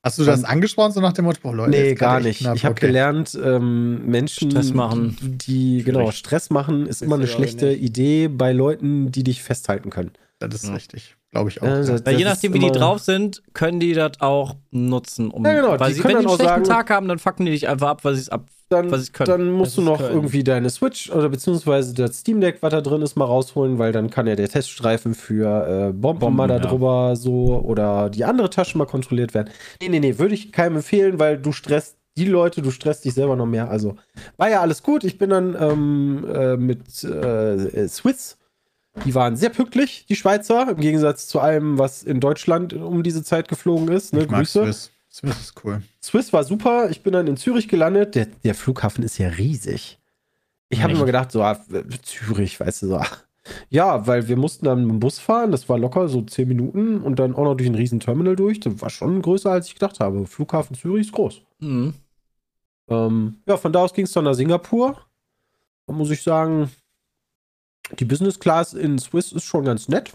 Hast du das angesprochen, so nach dem Motto, boah, Leute, nee, ist gar nicht. knapp, ich habe okay. gelernt, ähm, Menschen, Stress machen. die, genau. Stress machen, ist immer eine schlechte. Idee bei Leuten, die dich festhalten können. Das ist Ja. richtig. Glaube ich auch. Ja, ja. das- Weil je das nachdem, wie die drauf sind, können die das auch nutzen. Um, Ja, genau, Weil sie, können wenn die einen schlechten sagen- Tag haben, dann fucken die dich einfach ab, weil sie es ab. dann, was sie können. dann musst Das du noch können. irgendwie deine Switch oder beziehungsweise das Steam Deck, was da drin ist, mal rausholen, weil dann kann ja der Teststreifen für äh, Bomben, Bomben, mal da ja. drüber so oder die andere Tasche mal kontrolliert werden. Nee, nee, nee, würde ich keinem empfehlen, weil du stresst die Leute, du stresst dich selber noch mehr. Also war ja alles gut. Ich bin dann ähm, äh, mit äh, Swiss. Die waren sehr pünktlich, die Schweizer, im Gegensatz zu allem, was in Deutschland um diese Zeit geflogen ist. Ne? Ich mag Grüße. Swiss. Swiss ist cool. Swiss war super. Ich bin dann in Zürich gelandet. Der, der Flughafen ist ja riesig. Ich habe immer gedacht, so, ah, Zürich, weißt du, so. ah. Ja, weil wir mussten dann mit dem Bus fahren. Das war locker so zehn Minuten und dann auch noch durch ein riesen Terminal durch. Das war schon größer, als ich gedacht habe. Flughafen Zürich ist groß. Mhm. Ähm, ja, von da aus ging es dann nach Singapur. Da muss ich sagen, die Business Class in Swiss ist schon ganz nett.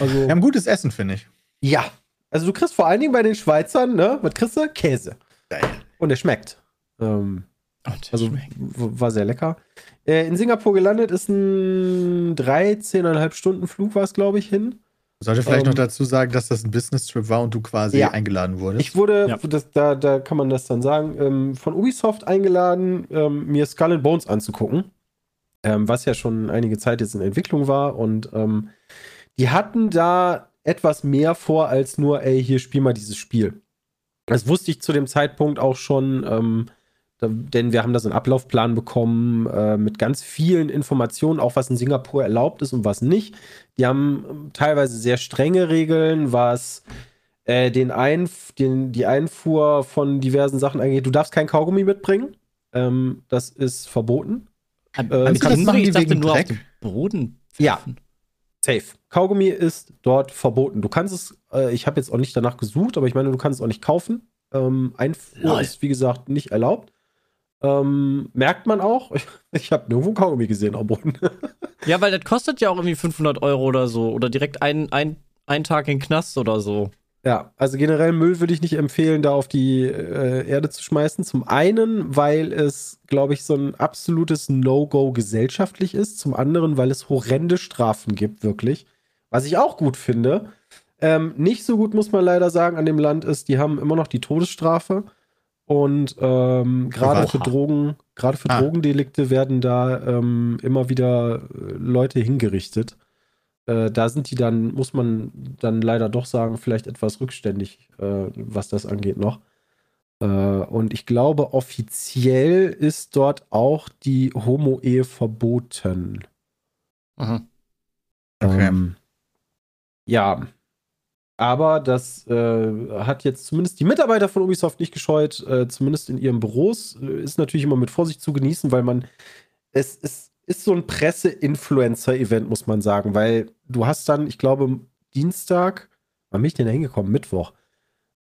Also, Wir haben gutes Essen, finde ich. ja. Also du kriegst vor allen Dingen bei den Schweizern, ne? Was kriegst du? Käse. Geil. Und der schmeckt. Ähm, Und also w- war sehr lecker. Äh, in Singapur gelandet ist ein 13,5 Stunden Flug, war es, glaube ich, hin. Sollte vielleicht Ähm, noch dazu sagen, dass das ein Business-Trip war und du quasi Ja. eingeladen wurdest. Ich wurde, Ja. das, da, da kann man das dann sagen, ähm, von Ubisoft eingeladen, ähm, mir Skull and Bones anzugucken. Ähm, was ja schon einige Zeit jetzt in Entwicklung war. Und ähm, die hatten da etwas mehr vor als nur, ey, hier spiel mal dieses Spiel. Das wusste ich zu dem Zeitpunkt auch schon, ähm, da, denn wir haben da so einen Ablaufplan bekommen äh, mit ganz vielen Informationen, auch was in Singapur erlaubt ist und was nicht. Die haben ähm, teilweise sehr strenge Regeln, was äh, den Einf den, die Einfuhr von diversen Sachen angeht. Du darfst kein Kaugummi mitbringen. Ähm, das ist verboten. Am Äh, am das machen die ich dachte wegen nur auf Dreck? den Boden. Ja. pfeifen. Safe. Kaugummi ist dort verboten. Du kannst es, äh, ich habe jetzt auch nicht danach gesucht, aber ich meine, du kannst es auch nicht kaufen. Ähm, Einfuhr Lol. ist, wie gesagt, nicht erlaubt. Ähm, merkt man auch. [LAUGHS] Ich habe nirgendwo Kaugummi gesehen am Boden. [LAUGHS] Ja, weil das kostet ja auch irgendwie 500 Euro oder so. Oder direkt ein, ein, ein Tag in den Knast oder so. Ja, also generell Müll würde ich nicht empfehlen, da auf die äh, Erde zu schmeißen. Zum einen, weil es, glaube ich, so ein absolutes No-Go gesellschaftlich ist. Zum anderen, weil es horrende Strafen gibt, wirklich. Was ich auch gut finde. Ähm, nicht so gut, muss man leider sagen, an dem Land ist, die haben immer noch die Todesstrafe. Und ähm, gerade für Drogen, gerade für Ah. Drogendelikte werden da ähm, immer wieder äh, Leute hingerichtet. Äh, da sind die dann, muss man dann leider doch sagen, vielleicht etwas rückständig, äh, was das angeht noch. Äh, und ich glaube, offiziell ist dort auch die Homo-Ehe verboten. Aha. Okay. Ähm, ja. Aber das äh, hat jetzt zumindest die Mitarbeiter von Ubisoft nicht gescheut, äh, zumindest in ihren Büros. Äh, ist natürlich immer mit Vorsicht zu genießen, weil man, es, es ist so ein Presse-Influencer-Event, muss man sagen, weil du hast dann, ich glaube, Dienstag, wann bin ich denn da hingekommen? Mittwoch.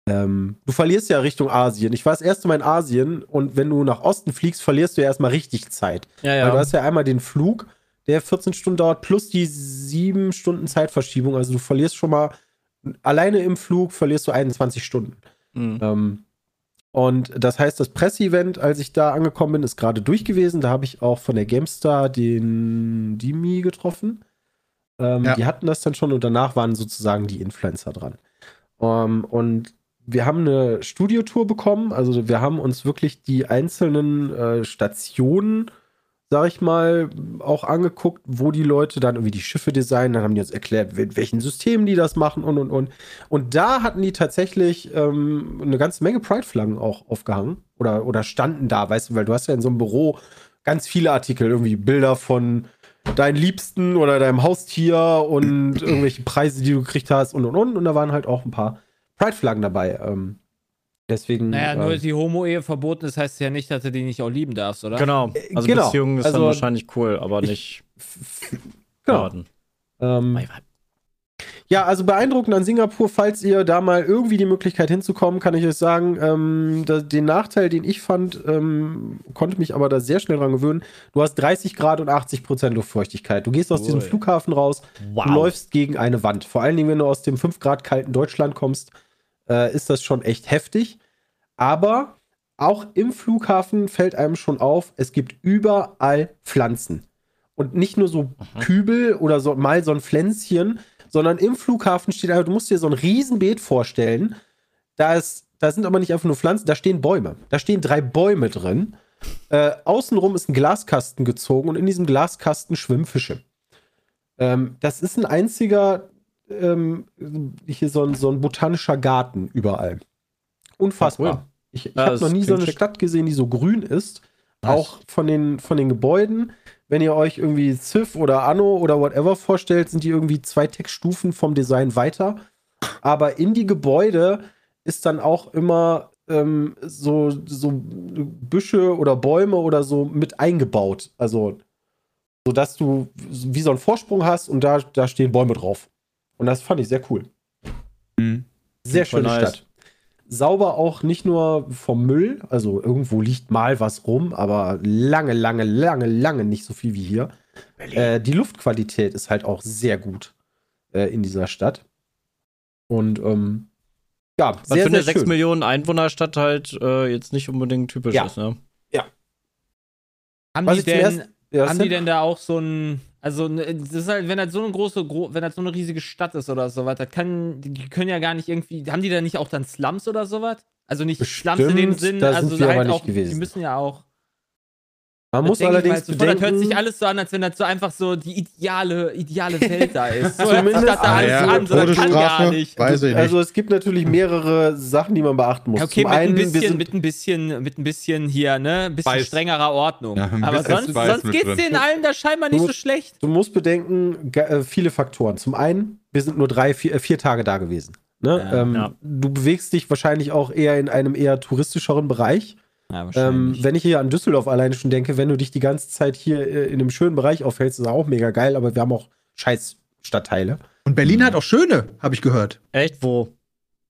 Ähm, du verlierst ja Richtung Asien. Ich war das erste Mal in Asien und wenn du nach Osten fliegst, verlierst du ja erstmal richtig Zeit. Ja, Weil du ja. hast ja einmal den Flug, der 14 Stunden dauert, plus die 7 Stunden Zeitverschiebung. Also du verlierst schon mal, alleine im Flug verlierst du 21 Stunden. Mhm. Ähm, und das heißt, das Presseevent, als ich da angekommen bin, ist gerade durch gewesen. Da habe ich auch von der GameStar den Dimi getroffen. Ähm, Ja. Die hatten das dann schon und danach waren sozusagen die Influencer dran. Ähm, und wir haben eine Studiotour bekommen. Also wir haben uns wirklich die einzelnen äh, Stationen, sag ich mal, auch angeguckt, wo die Leute dann irgendwie die Schiffe designen. Dann haben die uns erklärt, mit welchen Systemen die das machen und und und. Und da hatten die tatsächlich ähm, eine ganze Menge Pride-Flaggen auch aufgehangen oder, oder standen da, weißt du, weil du hast ja in so einem Büro ganz viele Artikel, irgendwie Bilder von deinen Liebsten oder deinem Haustier und [CLEARS THROAT] irgendwelche Preise, die du gekriegt hast und und und. Und da waren halt auch ein paar Pride-Flaggen dabei. Ähm, deswegen. Naja, nur ähm, die Homo-Ehe verboten ist, heißt ja nicht, dass du die nicht auch lieben darfst, oder? Genau. Also genau. Beziehung ist Also, dann wahrscheinlich cool, aber ich- nicht genau. Ähm, Ja, also beeindruckend an Singapur, falls ihr da mal irgendwie die Möglichkeit hinzukommen, kann ich euch sagen, ähm, da, den Nachteil, den ich fand, ähm, konnte mich aber da sehr schnell dran gewöhnen. Du hast 30 Grad und 80 Prozent Luftfeuchtigkeit. Du gehst aus diesem Ui. Flughafen raus, Wow. du läufst gegen eine Wand. Vor allen Dingen, wenn du aus dem 5 Grad kalten Deutschland kommst, äh, ist das schon echt heftig. Aber auch im Flughafen fällt einem schon auf, es gibt überall Pflanzen. Und nicht nur so Kübel oder so mal so ein Pflänzchen, sondern im Flughafen steht, also du musst dir so ein Riesenbeet vorstellen. Da, ist, da sind aber nicht einfach nur Pflanzen, da stehen Bäume. Da stehen drei Bäume drin. Äh, außenrum ist ein Glaskasten gezogen und in diesem Glaskasten schwimmen Fische. Ähm, das ist ein einziger, ähm, hier so ein, so ein botanischer Garten überall. Unfassbar. Cool. Ich, ich habe noch nie so eine schick. Stadt gesehen, die so grün ist. Auch von den, von den Gebäuden. Wenn ihr euch irgendwie Civ oder Anno oder whatever vorstellt, sind die irgendwie zwei Textstufen vom Design weiter. Aber in die Gebäude ist dann auch immer ähm, so, so Büsche oder Bäume oder so mit eingebaut. Also, so dass du wie so einen Vorsprung hast und da, da stehen Bäume drauf. Und das fand ich sehr cool. Mhm. Sehr schöne nice. Stadt. Sauber auch nicht nur vom Müll, also irgendwo liegt mal was rum, aber lange, lange, lange, lange nicht so viel wie hier. Äh, die Luftqualität ist halt auch sehr gut äh, in dieser Stadt. Und ähm, ja, Was sehr, für eine sehr 6 schön. Millionen Einwohnerstadt halt äh, jetzt nicht unbedingt typisch Ja. ist, ne? Haben Was die denn, Ja, haben die denn da auch so ein, also ne, das ist halt, wenn das so eine große, gro wenn das so eine riesige Stadt ist oder sowas, das kann, die können ja gar nicht irgendwie, haben die da nicht auch dann Slums oder sowas? Also nicht Slums in dem Bestimmt, Sinn, also halt auch, die gewesen. müssen ja auch. Man das muss ich allerdings so vor, das hört sich bedenken, alles so an, als wenn das so einfach so die ideale, ideale Welt da ist. So hört sich Zumindest- das da alles ja, an, so das kann gar nicht. weiß ich nicht. also es gibt natürlich mehrere Sachen, die man beachten muss. Okay, Zum mit ein, einen, wir bisschen, sind mit ein bisschen, mit ein bisschen hier, ne, ein bisschen Weiß. strengerer Ordnung. Ja, ein Aber sonst, Weiß sonst geht's denen allen da scheinbar nicht Du so schlecht. Du musst bedenken, äh, viele Faktoren. Zum einen, wir sind nur drei, vier, äh, vier Tage da gewesen. Ne? Ja, ähm, ja. Du bewegst dich wahrscheinlich auch eher in einem eher touristischeren Bereich. Ja, Ähm, wenn ich hier an Düsseldorf alleine schon denke, wenn du dich die ganze Zeit hier äh, in einem schönen Bereich aufhältst, ist auch mega geil, aber wir haben auch scheiß Stadtteile. Und Berlin hat auch schöne, habe ich gehört. Echt, wo?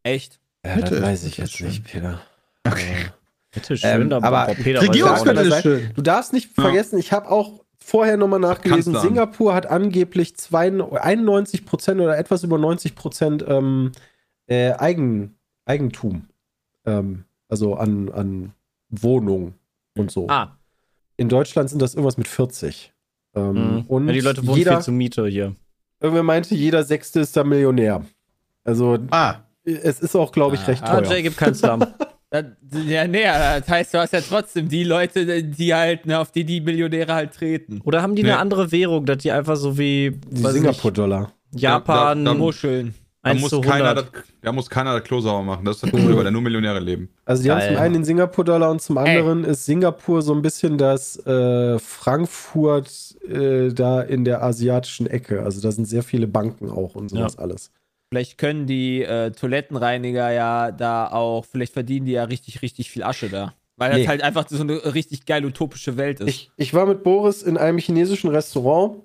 Echt? Ja, Bitte, das weiß ich jetzt schön. nicht, Peter. Okay. Bitte schön, Ähm, aber Peter Regierungsviertel ist sein. schön. Du darfst nicht Ja. vergessen, ich habe auch vorher nochmal nachgelesen, Kanzleramt. Singapur hat angeblich zwei, 91 Prozent oder etwas über 90 Prozent ähm, äh, Eigen, Eigentum. Ähm, also an, an Wohnungen und so. Ah, In Deutschland sind das irgendwas mit 40. Ähm, mhm. Und ja, die Leute wohnen jeder, viel zur Miete hier. irgendwer meinte, jeder Sechste ist da Millionär. Also Ah, es ist auch, glaube ich, Ah, recht Ah, teuer. Jay gibt keinen Slum. [LAUGHS] Das, ja, nee, das heißt, du hast ja trotzdem die Leute, die halt, ne, auf die die Millionäre halt treten. Oder haben die Nee. eine andere Währung, dass die einfach so wie Singapur-Dollar. Japan Da- da- da Muscheln. Da 1 muss, keiner 100. das, da muss keiner das Klo sauber machen. Das ist das Coole, weil da nur Millionäre leben. Also die haben Geil. zum einen den Singapur-Dollar und zum anderen ist Singapur so ein bisschen das äh, Frankfurt äh, da in der asiatischen Ecke. Also da sind sehr viele Banken auch und sowas alles. Vielleicht können die äh, Toilettenreiniger ja da auch, vielleicht verdienen die ja richtig, richtig viel Asche da. Weil das Nee. halt einfach so eine richtig geil utopische Welt ist. Ich, ich war mit Boris in einem chinesischen Restaurant.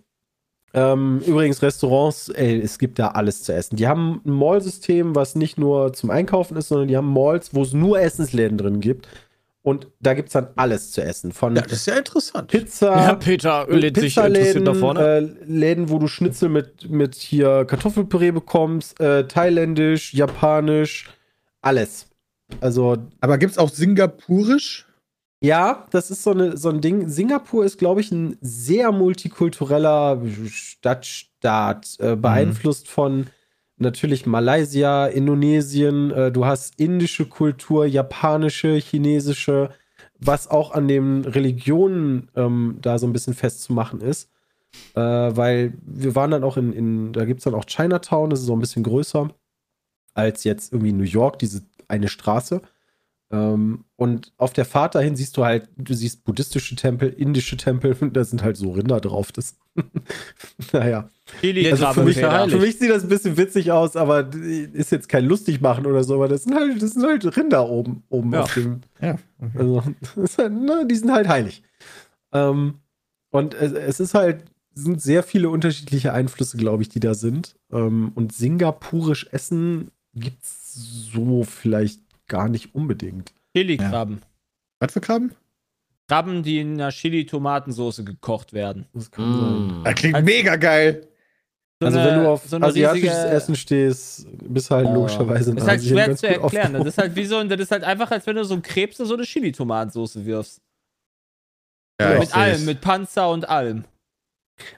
Ähm, übrigens, Restaurants, ey, es gibt da alles zu essen. Die haben ein Mall-System, was nicht nur zum Einkaufen ist, sondern die haben Malls, wo es nur Essensläden drin gibt. Und da gibt es dann alles zu essen. Von ja, das ist ja interessant. Pizza, Ja, Peter lädt sich interessiert da vorne. Äh, Läden, wo du Schnitzel mit, mit hier Kartoffelpüree bekommst, äh, thailändisch, japanisch, alles. Also, Aber gibt es auch Singapurisch? Ja, das ist so, eine, so ein Ding. Singapur ist, glaube ich, ein sehr multikultureller Stadtstaat, äh, beeinflusst von natürlich Malaysia, Indonesien. Äh, du hast indische Kultur, japanische, chinesische, was auch an den Religionen ähm, da so ein bisschen festzumachen ist. Äh, weil wir waren dann auch in, in da gibt es dann auch Chinatown, das ist so ein bisschen größer als jetzt irgendwie New York, diese eine Straße. Ähm, und auf der Fahrt dahin siehst du halt, du siehst buddhistische Tempel, indische Tempel, und [LAUGHS] da sind halt so Rinder drauf. Das, [LAUGHS] naja. Also für mich, für mich sieht das ein bisschen witzig aus, aber ist jetzt kein lustig machen oder so, aber das sind halt, das sind halt Rinder oben, oben Ja. auf dem. Ja. Also, [LAUGHS] das ist halt, ne, die sind halt heilig. Ähm, und es, es ist halt, sind sehr viele unterschiedliche Einflüsse, glaube ich, die da sind. Ähm, und singapurisch Essen gibt es so vielleicht gar nicht unbedingt. Chili-Krabben. Was für Krabben? Krabben, die in einer Chili-Tomatensoße gekocht werden. Das kann sein. Mm. Das klingt Als- mega geil. So Also, eine- wenn du auf so asiatisches riesige- Essen stehst, bist du halt Oh. logischerweise in Das ist halt Asien schwer zu erklären. Das ist halt wie so ein, das ist halt einfach, als wenn du so einen Krebs in so eine Chili-Tomatensoße wirfst. Ja, mit allem, mit Panzer und allem.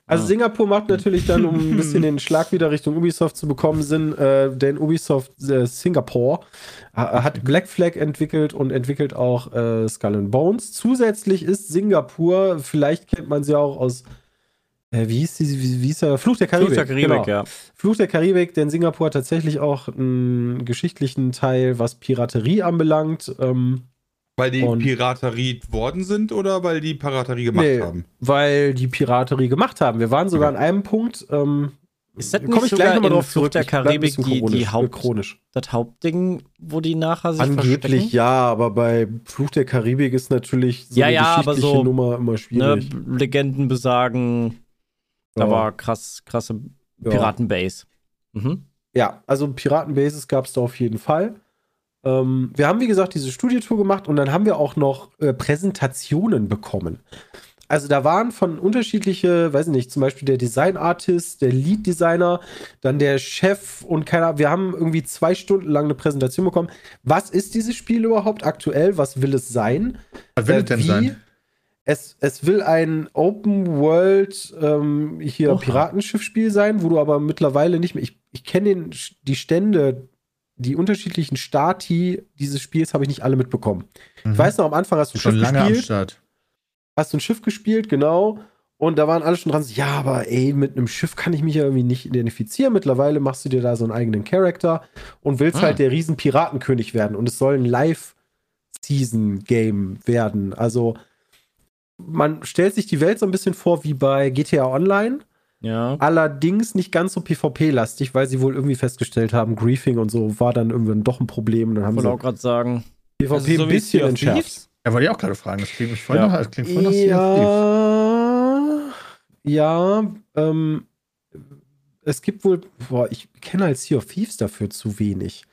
Also Singapur macht natürlich dann, um ein [LAUGHS] bisschen den Schlag wieder Richtung Ubisoft zu bekommen, Sinn, äh, denn Ubisoft äh, Singapore ha- hat Black Flag entwickelt und entwickelt auch äh, Skull and Bones. Zusätzlich ist Singapur, vielleicht kennt man sie auch aus, äh, wie hieß die, wie, wie hieß der? Fluch der Karibik. Fluch der Karibik, genau. ja. Fluch der Karibik, denn Singapur hat tatsächlich auch einen geschichtlichen Teil, was Piraterie anbelangt. Ähm, Weil die Und- Piraterie worden sind oder weil die Piraterie gemacht Nee, haben? weil die Piraterie gemacht haben. Wir waren sogar an einem Punkt, ähm, Ist das komme nicht ich sogar gleich nochmal in drauf Flucht zurück. der Karibik die, die chronisch, Haupt, chronisch. das Hauptding, wo die nachher sich Angeblich verstecken? ja, aber bei Fluch der Karibik ist natürlich so Ja, eine ja, aber geschichtliche so, Nummer immer Ne, schwierig. Legenden besagen, da Ja. war krass, krasse Ja. Piratenbase. Mhm. Ja, also Piratenbases gab es da auf jeden Fall. Ähm, wir haben, wie gesagt, diese Studiotour gemacht und dann haben wir auch noch äh, Präsentationen bekommen. Also da waren von unterschiedliche, weiß ich nicht, zum Beispiel der Design Artist, der Lead Designer, dann der Chef und keiner. Wir haben irgendwie zwei Stunden lang eine Präsentation bekommen. Was ist dieses Spiel überhaupt aktuell? Was will es sein? Was will Äh, es denn wie? sein? Es, es will ein Open World ähm, hier Oha. Piratenschiffspiel sein, wo du aber mittlerweile nicht mehr. Ich, ich kenne den- die Stände, die unterschiedlichen Stati dieses Spiels habe ich nicht alle mitbekommen. Ich weiß noch, am Anfang hast du ein Mhm. schon Schiff lange am gespielt. Start. Hast du ein Schiff gespielt, genau. Und da waren alle schon dran, so, ja, aber ey, mit einem Schiff kann ich mich ja irgendwie nicht identifizieren. Mittlerweile machst du dir da so einen eigenen Charakter und willst Ah. halt der riesen Piratenkönig werden. Und es soll ein Live-Season-Game werden. Also man stellt sich die Welt so ein bisschen vor wie bei GTA Online. Ja. Allerdings nicht ganz so PvP-lastig, weil sie wohl irgendwie festgestellt haben, Griefing und so war dann irgendwann doch ein Problem. Und dann haben Ich wollte sie auch gerade sagen, PvP Also so ein bisschen entschärft. Ja, wollte ich auch gerade fragen. Das klingt mich voll Ja. nach, das klingt voll nach Sea of Thieves. Ja, ja, ähm, es gibt wohl, boah, ich kenne halt Sea of Thieves dafür zu wenig.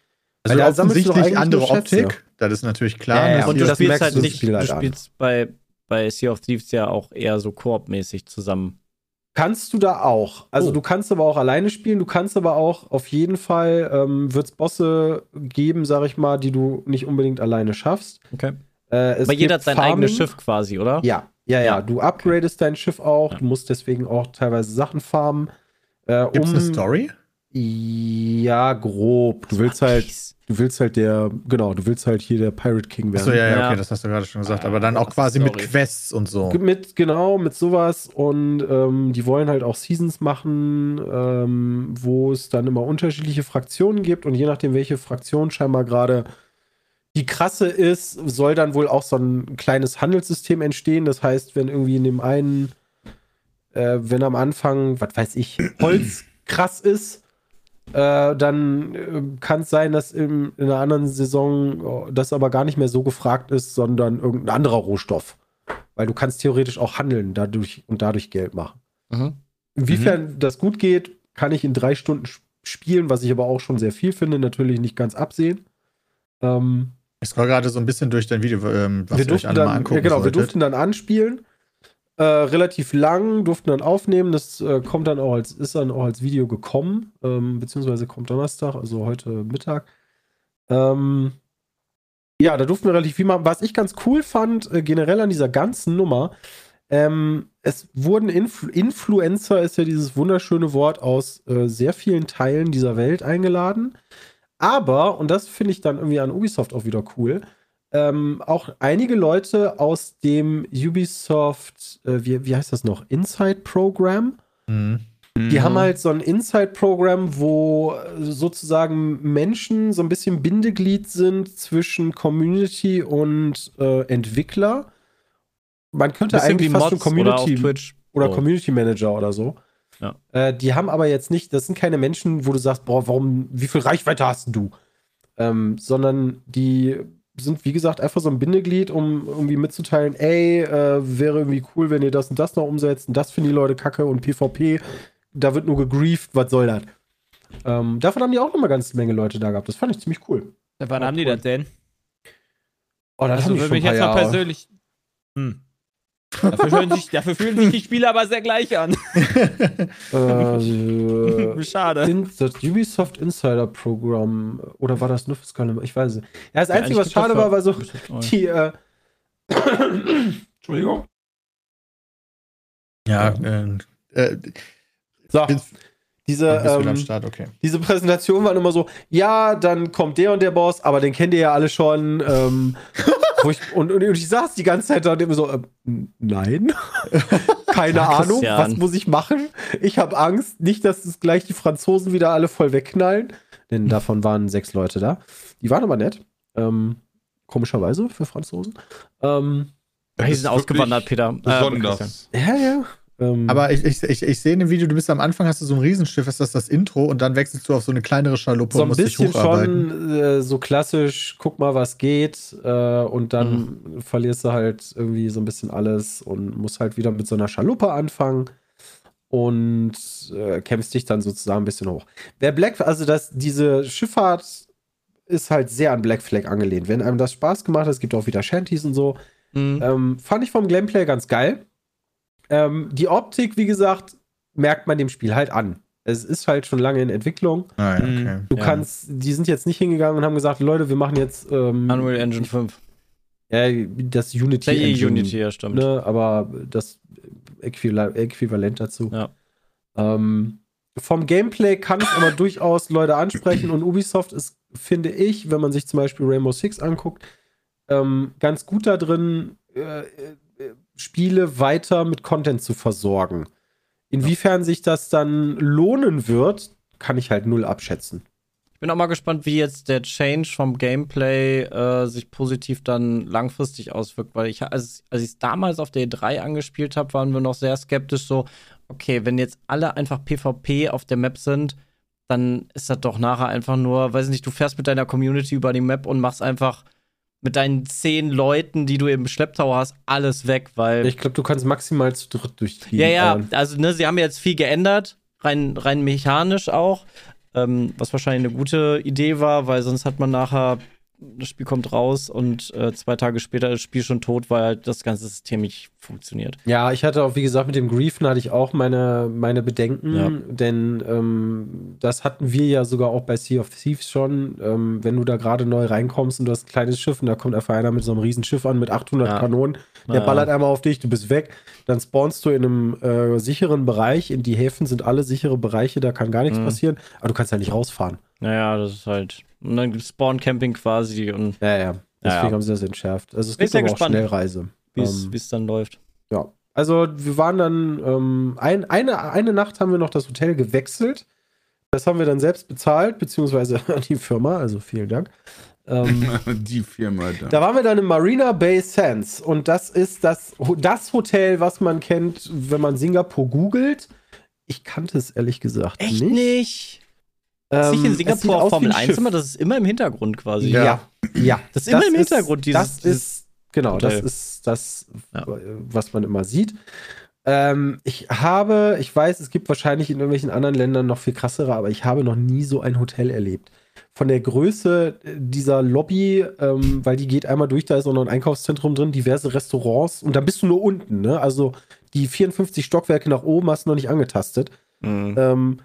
Also Weil da offensichtlich andere. Optik. Das ist natürlich klar. Ja, ja, dass und du das spielst halt nicht, du spielst bei, bei Sea of Thieves ja auch eher so koopmäßig zusammen. Kannst du da auch. Also Oh. du kannst aber auch alleine spielen, du kannst aber auch auf jeden Fall, ähm, wird es Bosse geben, sag ich mal, die du nicht unbedingt alleine schaffst. Okay. Äh, es Aber jeder hat sein Farming. eigenes Schiff quasi, oder? Ja, ja, ja. Ja. Du upgradest dein Schiff auch, Ja. du musst deswegen auch teilweise Sachen farmen. Äh, Gibt es um, eine Story? Ja, grob. Du willst halt, du willst halt der, genau, du willst halt hier der Pirate King werden. Achso, ja, ja, Ja. okay, das hast du gerade schon gesagt. Ah, Aber dann auch das quasi mit. Quests und so. Mit, genau, mit sowas. Und ähm, die wollen halt auch Seasons machen, ähm, wo es dann immer unterschiedliche Fraktionen gibt. Und je nachdem, welche Fraktion scheinbar gerade die krasse ist, soll dann wohl auch so ein kleines Handelssystem entstehen. Das heißt, wenn irgendwie in dem einen, äh, wenn am Anfang, was weiß ich, Holz krass ist, äh, dann äh, kann es sein, dass im, in einer anderen Saison oh, das aber gar nicht mehr so gefragt ist, sondern irgendein anderer Rohstoff. Weil du kannst theoretisch auch handeln dadurch und dadurch Geld machen. Mhm. Inwiefern das gut geht, kann ich in drei Stunden sp- spielen, was ich aber auch schon sehr viel finde, natürlich nicht ganz absehen. Ähm, Ich scroll gerade so ein bisschen durch dein Video, ähm, was wir ihr euch durften alle mal dann, angucken ja, genau, wir solltet. durften dann anspielen. Äh, relativ lang, durften dann aufnehmen. Das äh, kommt dann auch als, ist dann auch als Video gekommen, ähm, beziehungsweise kommt Donnerstag, also heute Mittag. Ähm, ja, da durften wir relativ viel machen. Was ich ganz cool fand, äh, generell an dieser ganzen Nummer, ähm, es wurden Influ Influencer, ist ja dieses wunderschöne Wort, aus äh, sehr vielen Teilen dieser Welt eingeladen. Aber, und das finde ich dann irgendwie an Ubisoft auch wieder cool, ähm, auch einige Leute aus dem Ubisoft, äh, wie, wie heißt das noch, Inside Program. Mhm. Die haben halt so ein Inside-Programm, wo äh, sozusagen Menschen so ein bisschen Bindeglied sind zwischen Community und äh, Entwickler. Man könnte eigentlich fast schon oder Community Twitch. oder So. Community Manager oder so. Ja. Äh, die haben aber jetzt nicht, das sind keine Menschen, wo du sagst, boah, warum, wie viel Reichweite hast du? Ähm, sondern die sind, wie gesagt, einfach so ein Bindeglied, um irgendwie mitzuteilen, ey, äh, wäre irgendwie cool, wenn ihr das und das noch umsetzt und das finden die Leute kacke und PvP, da wird nur gegrieft, was soll das? Ähm, davon haben die auch noch mal ganz Menge Leute da gehabt. Das fand ich ziemlich cool. Wann haben die das denn? Oh, das Also haben die würde schon mich ein jetzt paar mal Jahre. persönlich. Hm. Dafür, sich, dafür fühlen sich die Spiele aber sehr gleich an. [LAUGHS] Äh, Schade. in, das Ubisoft Insider Programm oder war das nur für Skyrim? Ich weiß es nicht. Ja, das Ja, Einzige, was schade war, war so die. Äh, [COUGHS] Entschuldigung. Ja, äh, äh, So, diese, ähm, Start, okay. diese Präsentation waren immer so: Ja, dann kommt der und der Boss, aber den kennt ihr ja alle schon. Ähm, wo ich, und, und ich saß die ganze Zeit da und immer so: äh, Nein, [LAUGHS] keine Ahnung, Christian. was muss ich machen? Ich habe Angst, nicht, dass es gleich die Franzosen wieder alle voll wegknallen. Denn davon waren sechs Leute da. Die waren aber nett. Ähm, komischerweise für Franzosen. Ähm, Die sind ausgewandert, Peter. Äh. Besonders. ja, ja. Ähm, Aber ich, ich, ich, ich sehe in dem Video, du bist am Anfang, hast du so ein Riesenschiff, ist das das Intro und dann wechselst du auf so eine kleinere Schaluppe so und ein musst dich bisschen hocharbeiten. schon äh, so klassisch, guck mal, was geht. Äh, und dann verlierst du halt irgendwie so ein bisschen alles und musst halt wieder mit so einer Schaluppe anfangen und äh, kämpfst dich dann sozusagen ein bisschen hoch. Wer Black, also das, diese Schifffahrt ist halt sehr an Black Flag angelehnt. Wenn einem das Spaß gemacht hat, es gibt auch wieder Shanties und so, Mhm. ähm, fand ich vom Gameplay ganz geil. Ähm, die Optik, wie gesagt, merkt man dem Spiel halt an. Es ist halt schon lange in Entwicklung. Ah, ja, Mhm. okay. Du Ja. kannst, die sind jetzt nicht hingegangen und haben gesagt, Leute, wir machen jetzt ähm, Unreal Engine 5. ja, das Unity. Ja, Engine, Unity, ja, stimmt. Ne, aber das Äquival Äquivalent dazu. Ja. Ähm, vom Gameplay kann es aber durchaus Leute ansprechen und Ubisoft ist, finde ich, wenn man sich zum Beispiel Rainbow Six anguckt, ähm, ganz gut da drin, äh, Spiele weiter mit Content zu versorgen. Inwiefern sich das dann lohnen wird, kann ich halt null abschätzen. Ich bin auch mal gespannt, wie jetzt der Change vom Gameplay äh, sich positiv dann langfristig auswirkt, weil ich, als, als ich es damals auf der E3 angespielt habe, waren wir noch sehr skeptisch so, okay, wenn jetzt alle einfach PvP auf der Map sind, dann ist das doch nachher einfach nur, weiß nicht, du fährst mit deiner Community über die Map und machst einfach mit deinen zehn Leuten, die du im Schlepptau hast, alles weg, weil Ich glaube, du kannst maximal zu dritt durchfliegen. ja, ja, also ne, sie haben jetzt viel geändert, rein, rein mechanisch auch, ähm, was wahrscheinlich eine gute Idee war, weil sonst hat man nachher, das Spiel kommt raus und äh, zwei Tage später ist das Spiel schon tot, weil halt das ganze System nicht funktioniert. Ja, ich hatte auch, wie gesagt, mit dem Griefen hatte ich auch meine, meine Bedenken, Ja. denn ähm, das hatten wir ja sogar auch bei Sea of Thieves schon. Ähm, wenn du da gerade neu reinkommst und du hast ein kleines Schiff und da kommt einfach einer mit so einem riesen Schiff an mit 800 Ja. Kanonen, der Ja. ballert einmal auf dich, du bist weg, dann spawnst du in einem äh, sicheren Bereich, in die Häfen sind alle sichere Bereiche, da kann gar nichts Mhm. passieren, aber du kannst ja nicht rausfahren. Naja, das ist halt. Und dann gibt's Spawn-Camping quasi und Ja, ja. Deswegen ja. haben sie das entschärft. Also es gibt sehr aber auch gespannt, Schnellreise. wie es Ähm, wie es dann läuft. Ja, also wir waren dann, ähm, ein, eine, eine Nacht haben wir noch das Hotel gewechselt. Das haben wir dann selbst bezahlt, beziehungsweise [LAUGHS] die Firma, also vielen Dank. Ähm, [LAUGHS] Die Firma da. da waren wir dann im Marina Bay Sands und das ist das, das Hotel, was man kennt, wenn man Singapur googelt. Ich kannte es ehrlich gesagt Echt nicht. nicht? Ähm, ist nicht in Singapur Formel ein 1 Schiff. immer? Das ist immer im Hintergrund quasi. Ja, ja. Das ist immer im Hintergrund, dieses- das ist, genau, das Hotel. ist das, Ja. was man immer sieht. Ähm, ich habe, ich weiß, es gibt wahrscheinlich in irgendwelchen anderen Ländern noch viel krassere, aber ich habe noch nie so ein Hotel erlebt. Von der Größe äh, dieser Lobby, ähm, weil die geht einmal durch, da ist auch noch ein Einkaufszentrum drin, diverse Restaurants und dann bist du nur unten, ne? Also die 54 Stockwerke nach oben hast du noch nicht angetastet. Mhm. Ähm, äh,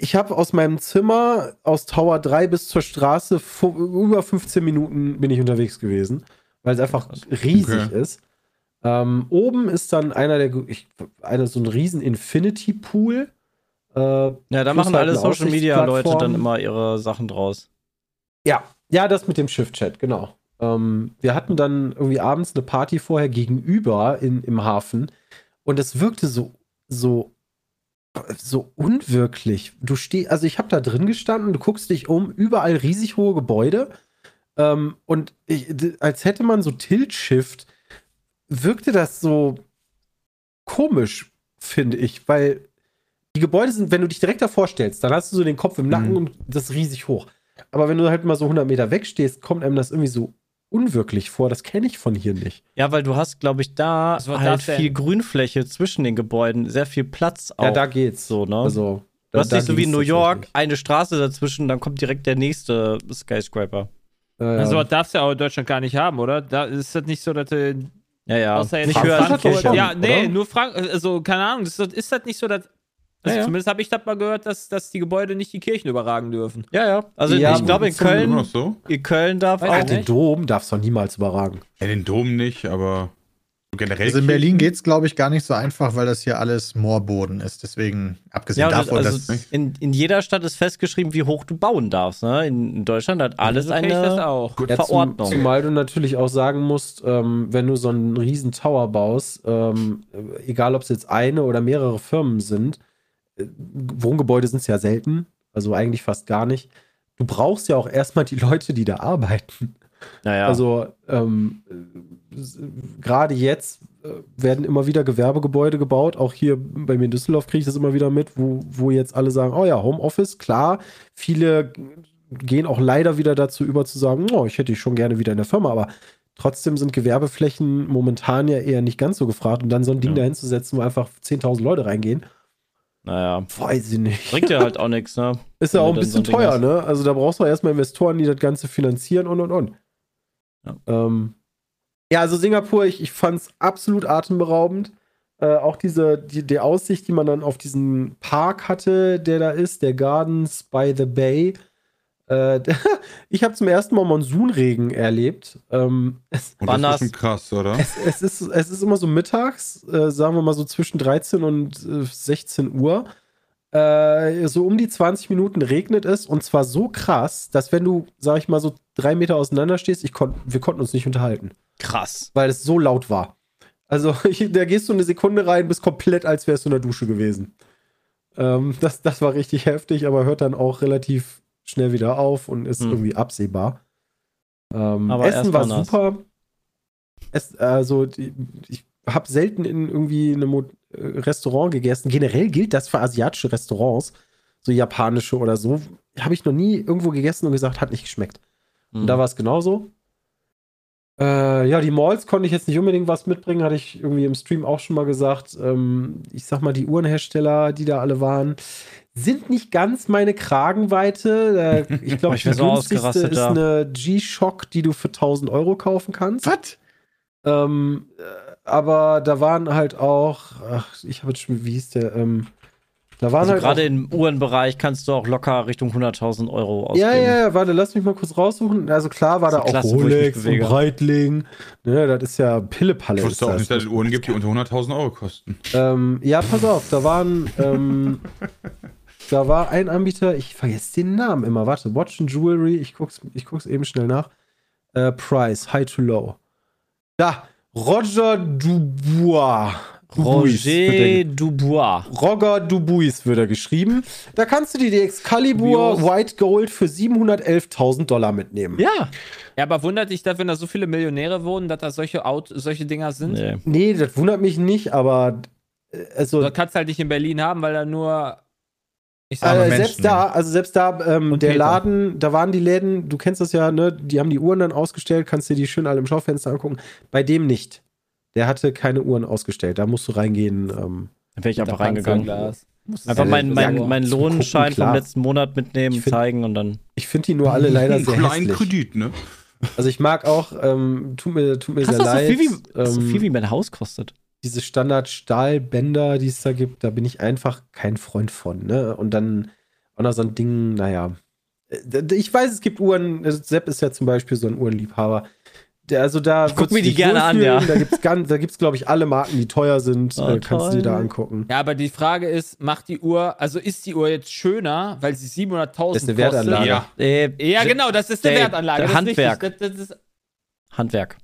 ich habe aus meinem Zimmer aus Tower 3 bis zur Straße über 15 Minuten bin ich unterwegs gewesen, weil es einfach riesig Okay. ist. Ähm, oben ist dann einer der, ich, einer so ein riesen Infinity Pool. Äh, Ja, da machen halt alle Social Media Leute dann immer ihre Sachen draus. Ja, ja, das mit dem Shift-Chat, genau. Ähm, wir hatten dann irgendwie abends eine Party vorher gegenüber in, im Hafen und es wirkte so, so, so unwirklich. Du stehst, also ich habe da drin gestanden, du guckst dich um, überall riesig hohe Gebäude ähm, und ich, als hätte man so Tilt-Shift, wirkte das so komisch, finde ich, weil die Gebäude sind, wenn du dich direkt davor stellst, dann hast du so den Kopf im Nacken Mhm. und das ist riesig hoch. Aber wenn du halt mal so 100 Meter wegstehst, kommt einem das irgendwie so unwirklich vor. Das kenne ich von hier nicht. Ja, weil du hast, glaube ich, da halt das denn? viel Grünfläche zwischen den Gebäuden, sehr viel Platz auch. Ja, da geht's. so, ne? Also, du hast da nicht so wie in New York eine Straße dazwischen, dann kommt direkt der nächste Skyscraper. Äh, Also was darfst du ja auch in Deutschland gar nicht haben, oder? Da ist das nicht so, dass du Ja, ja. außer jetzt nicht Frankfurt höher Kirche. schon. Ja, nee, oder? nur Frank, also keine Ahnung, das ist, ist das nicht so, dass also Ja, ja. zumindest habe ich das mal gehört, dass, dass die Gebäude nicht die Kirchen überragen dürfen. Ja, ja. Also Ja, ich glaube in Köln, noch so? in Köln darf Weiß auch. den. Dom darfst du doch niemals überragen. Ja, den Dom nicht, aber generell. Also in Berlin geht es, glaube ich, gar nicht so einfach, weil das hier alles Moorboden ist. Deswegen, abgesehen Ja, und davon, also dass. in, in jeder Stadt ist festgeschrieben, wie hoch du bauen darfst. Ne? In, Deutschland hat alles eine das auch. Gut, Ja, Verordnung. Zum, zumal du natürlich auch sagen musst, ähm, wenn du so einen riesen Tower baust, ähm, äh, egal ob es jetzt eine oder mehrere Firmen sind, Wohngebäude sind es ja selten, also eigentlich fast gar nicht. Du brauchst ja auch erstmal die Leute, die da arbeiten. Naja. Also ähm, äh, gerade jetzt äh, werden immer wieder Gewerbegebäude gebaut. Auch hier bei mir in Düsseldorf kriege ich das immer wieder mit, wo, wo jetzt alle sagen, oh ja, Homeoffice, klar. Viele gehen auch leider wieder dazu über zu sagen, oh, ich hätte dich schon gerne wieder in der Firma, aber trotzdem sind Gewerbeflächen momentan ja eher nicht ganz so gefragt und dann so ein Ding Ja. dahin zu setzen, wo einfach 10.000 Leute reingehen, naja. weiß ich nicht. Bringt ja halt auch nichts, ne? Ist ja auch ein so bisschen ein Ding teuer, ne? Also da brauchst du erstmal Investoren, die das Ganze finanzieren und und und. Ja. Ähm, ja, also Singapur, ich, ich fand es absolut atemberaubend. Äh, auch diese, die, die Aussicht, die man dann auf diesen Park hatte, der da ist, der Gardens by the Bay. Äh, [LAUGHS] ich habe zum ersten Mal Monsunregen erlebt. Ähm, es, Und Wann das ist schon krass, oder? es, es, ist, es ist immer so mittags, äh, sagen wir mal so zwischen 13 und äh, 16 Uhr. Äh, so um die 20 Minuten regnet es und zwar so krass, dass wenn du, sag ich mal, so drei Meter auseinander stehst, ich kon wir konnten uns nicht unterhalten, Krass. weil es so laut war. Also [LAUGHS] ich, da gehst du eine Sekunde rein, bist komplett, als wärst du in der Dusche gewesen. Ähm, das, das war richtig heftig, aber hört dann auch relativ schnell wieder auf und ist Hm. irgendwie absehbar. Ähm, Aber Essen war nass. super. Es, also die, ich habe selten in irgendwie einem äh, Restaurant gegessen. Generell gilt das für asiatische Restaurants, so japanische oder so. Habe ich noch nie irgendwo gegessen und gesagt, hat nicht geschmeckt. Hm. Und da war es genauso. Äh, ja, die Malls konnte ich jetzt nicht unbedingt was mitbringen, hatte ich irgendwie im Stream auch schon mal gesagt. Ähm, ich sag mal, die Uhrenhersteller, die da alle waren, sind nicht ganz meine Kragenweite. Äh, [LAUGHS] ich glaube, die so günstigste ist da. eine G-Shock, die du für 1000 Euro kaufen kannst. Was? Ähm, äh, aber da waren halt auch, ach, ich habe jetzt schon, wie hieß der? Ähm, da waren Also halt gerade im Uhrenbereich kannst du auch locker Richtung 100.000 Euro ja, ausgeben. ja, ja, warte, lass mich mal kurz raussuchen. Also klar war da auch Klasse, Rolex und. Breitling. Ne, das ist ja Pillepalle. Ich ist wusste auch das. nicht, dass es Uhren gibt, die unter 100.000 Euro kosten. Ähm, ja, pass auf, da waren, ähm, [LAUGHS] da war ein Anbieter, ich vergesse den Namen immer, warte, Watch and Jewelry, ich guck's, ich guck's eben schnell nach. Äh, Price, High to Low. Da, Roger Dubois. Dubuis Roger Dubois. Roger Dubuis wird er geschrieben. Da kannst du dir die Excalibur Dubios. White Gold für 711.000 Dollar mitnehmen. Ja. Ja, aber wundert dich da, wenn da so viele Millionäre wohnen, dass da solche, Aut solche Dinger sind? Nee. Nee, das wundert mich nicht, aber äh, also Das kannst du halt nicht in Berlin haben, weil da nur. Menschen, selbst da, also selbst da, ähm, der Peter. Laden, da waren die Läden, du kennst das ja, ne? Die haben die Uhren dann ausgestellt, kannst dir die schön alle im Schaufenster angucken. Bei dem nicht. Der hatte keine Uhren ausgestellt. Da musst du reingehen. Ähm, Dann wäre ich einfach reingegangen. Einfach Ja, mein, mein, zum Gucken, Lohnschein vom letzten Monat mitnehmen, find- zeigen und dann. ich finde die nur alle leider [LAUGHS] sehr kleinen hässlich. Kredit, ne? Also ich mag auch, ähm, tut mir, tut mir Krass, sehr dass so leid. viel, wie, so ähm, viel wie mein Haus kostet. diese Standard-Stahlbänder, die es da gibt, da bin ich einfach kein Freund von. Ne? Und dann auch noch so ein Ding, naja. Äh, Ich weiß, es gibt Uhren, äh, Sepp ist ja zum Beispiel so ein Uhrenliebhaber. Also da Ich guck mir die gerne an, ja. Da gibt's ganz, da gibt's glaube ich alle Marken, die teuer sind, Oh, äh, kannst du dir da angucken. Ja, aber die Frage ist, macht die Uhr, also ist die Uhr jetzt schöner, weil sie 700.000 Das ist eine kostet? Wertanlage. Ja. Äh, Ja, genau, das ist eine Ey, Wertanlage. Das ist Handwerk. Das, das ist, Handwerk.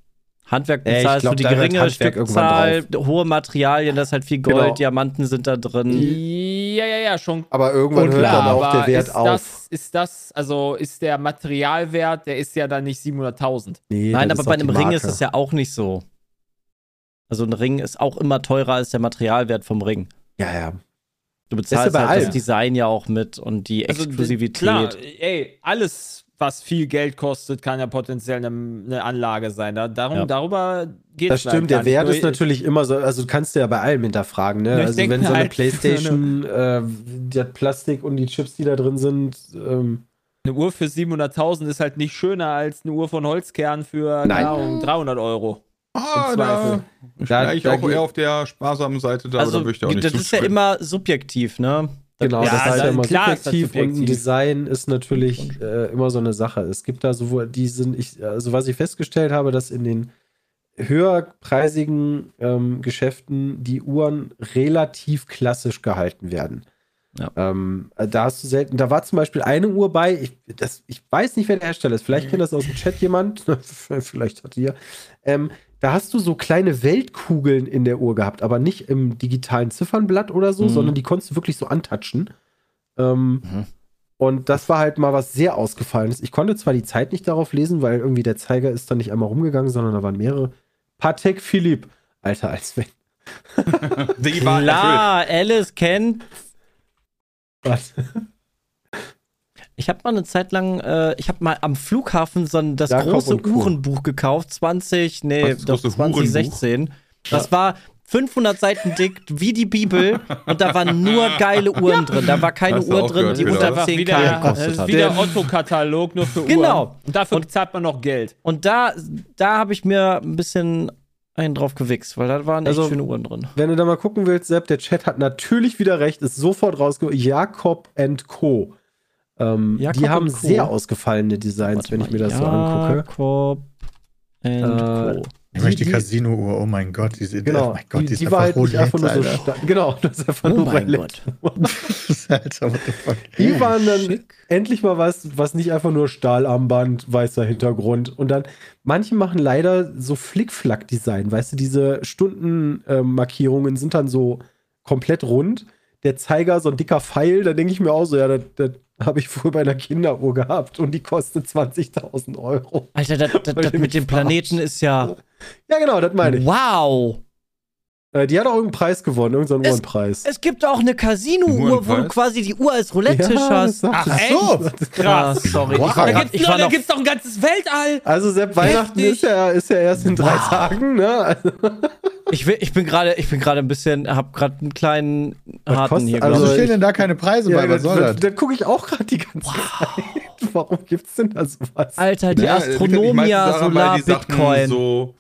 Handwerk ich bezahlst glaub, du die geringe Stückzahl, hohe Materialien, da ist halt viel Gold, Genau. Diamanten sind da drin. ja, ja, ja, schon Aber irgendwann hört klar, dann auch der Wert ist auf. Das, ist das, also ist der Materialwert, der ist ja dann nicht 700.000. Nee, Nein, das aber ist bei einem Ring ist es ja auch nicht so. Also ein Ring ist auch immer teurer als der Materialwert vom Ring. Ja, ja. Du bezahlst bei halt das Design ja auch mit und die Also, Exklusivität. Klar, ey, alles, was viel Geld kostet, kann ja potenziell eine, eine Anlage sein. Da, darum, Ja. Darüber geht Das es stimmt, der Wert ist natürlich immer so, also du kannst du ja bei allem hinterfragen, ne? Ja, also wenn so eine halt, [LAUGHS] Playstation, äh, das Plastik und die Chips, die da drin sind, ähm, Eine Uhr für 700.000 ist halt nicht schöner als eine Uhr von Holzkern für Ahnung, 300 Euro. Ah, da Da- ich da auch eher auf der sparsamen Seite da, also oder würde ich da auch nicht das ist ja immer subjektiv, ne? Genau, Ja, das ist ja dann immer klar subjektiv, und ein. Design ist natürlich äh, immer so eine Sache. Es gibt da sowohl, die sind, ich, also was ich festgestellt habe, dass in den höherpreisigen ähm, Geschäften die Uhren relativ klassisch gehalten werden. Ja. Ähm, äh, da hast du selten, da war zum Beispiel eine Uhr bei, ich, das, ich weiß nicht, wer der Hersteller ist, vielleicht kennt das aus dem Chat jemand, [LAUGHS] vielleicht hat ihr. Ähm, da hast du so kleine Weltkugeln in der Uhr gehabt, aber nicht im digitalen Ziffernblatt oder so, Mhm. sondern die konntest du wirklich so antatschen. Ähm, Mhm. Und das war halt mal was sehr Ausgefallenes. Ich konnte zwar die Zeit nicht darauf lesen, weil irgendwie der Zeiger ist dann nicht einmal rumgegangen, sondern da waren mehrere. Patek Philipp. Alter, als wenn. [LAUGHS] Die war. Klar, Alice kennt. Was? Ich habe mal eine Zeit lang, äh, ich habe mal am Flughafen so ein, das Jakob große. Uhrenbuch gekauft, 20, nee, doch große 2016. Das war 500 Seiten dick, wie die Bibel, und da waren nur geile Uhren drin. Da war keine Uhr drin, gehört, die unter oder? Einfach 10k wieder, das gekostet ist hat. wieder Otto-Katalog, nur für Uhren. Genau. Und dafür Und- zahlt man noch Geld. Und da, da habe ich mir ein bisschen einen drauf gewichst, weil da waren echt Also- schöne Uhren drin. Wenn du da mal gucken willst, Sepp, der Chat hat natürlich wieder recht, ist sofort rausgekommen. Jakob Co. Ähm, Jakob die haben sehr ausgefallene Designs, Warte wenn ich mir das so angucke. Jakob and Äh, Co. Ich möchte Die- Casino-Uhr, oh mein Gott, diese Genau, oh mein Gott, die, die, ist die war halt nicht einfach nur so stark. Genau, das ist einfach Oh nur mein Roulette. [LAUGHS] Alter, what the fuck. Die waren dann Schick. endlich mal was, was nicht einfach nur Stahlarmband, weißer Hintergrund. Und dann, manche machen leider so Flickflack-Design. Weißt du, diese Stundenmarkierungen sind dann so komplett rund. Der Zeiger, so ein dicker Pfeil, da denke ich mir auch so, ja, das habe ich früher bei einer Kinderuhr gehabt und die kostet 20.000 Euro. Alter, das, das, das mit dem Planeten ist ja. Ja, genau, das meine ich. Wow! Äh, die hat auch irgendeinen Preis gewonnen, irgendeinen Es- Uhrenpreis. Es gibt auch eine Casino-Uhr, wo du quasi die Uhr als Roulette-Tisch das hast. Ach es. so. Krass, sorry. Wow. Ich war Da gibt's, ich noch, war da noch, gibt's doch ein ganzes Weltall. Also Sepp, Weihnachten Heftig. ist ja, ist ja erst in drei Tagen, ne? Also, [LAUGHS] ich, will, ich bin gerade, ich bin gerade ein bisschen, hab gerade einen kleinen harten kostet- hier. also stehen denn da keine Preise ja, bei? Was soll da, das? da gucke ich auch gerade die ganze Zeit. [LAUGHS] Warum gibt's denn da sowas? Alter, die Ja, Astronomia Solar Bitcoin. So,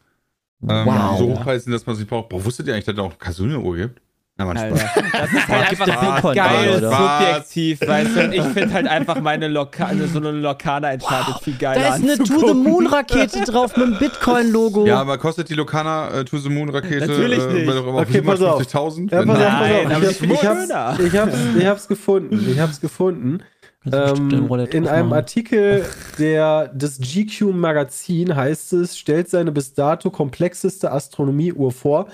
ähm, Wow. so hochpreisig sind, dass man sich braucht. Boah, wusstet ihr eigentlich, dass es auch Casino-Uhr gibt? Na, man Alter, Spaß. [LAUGHS] das ist halt einfach der Bitcoin geil oder? subjektiv, weißt du? Und ich finde halt einfach meine Lokane, so eine Lokana entscheidet viel geiler Da ist eine anzugucken. To-the-Moon-Rakete [LAUGHS] drauf mit dem Bitcoin-Logo. Ja, aber kostet die Lokana äh, To the Moon Rakete Natürlich äh, nicht. immer Okay, pass auf. 750.000? Ja, Wenn- pass auf, Nein, pass auf. ich Ich, ich, hab's, schöner. ich, hab's, ich hab's gefunden. Ich hab's gefunden. Ähm, in einem. Artikel der, des GQ Magazin heißt es, stellt seine bis dato komplexeste Astronomieuhr vor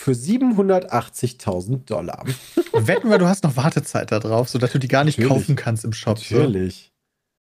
für 780.000 Dollar. [LAUGHS] Wetten wir, du hast noch Wartezeit da drauf, sodass du die gar nicht Natürlich. kaufen kannst im Shop. So. Natürlich.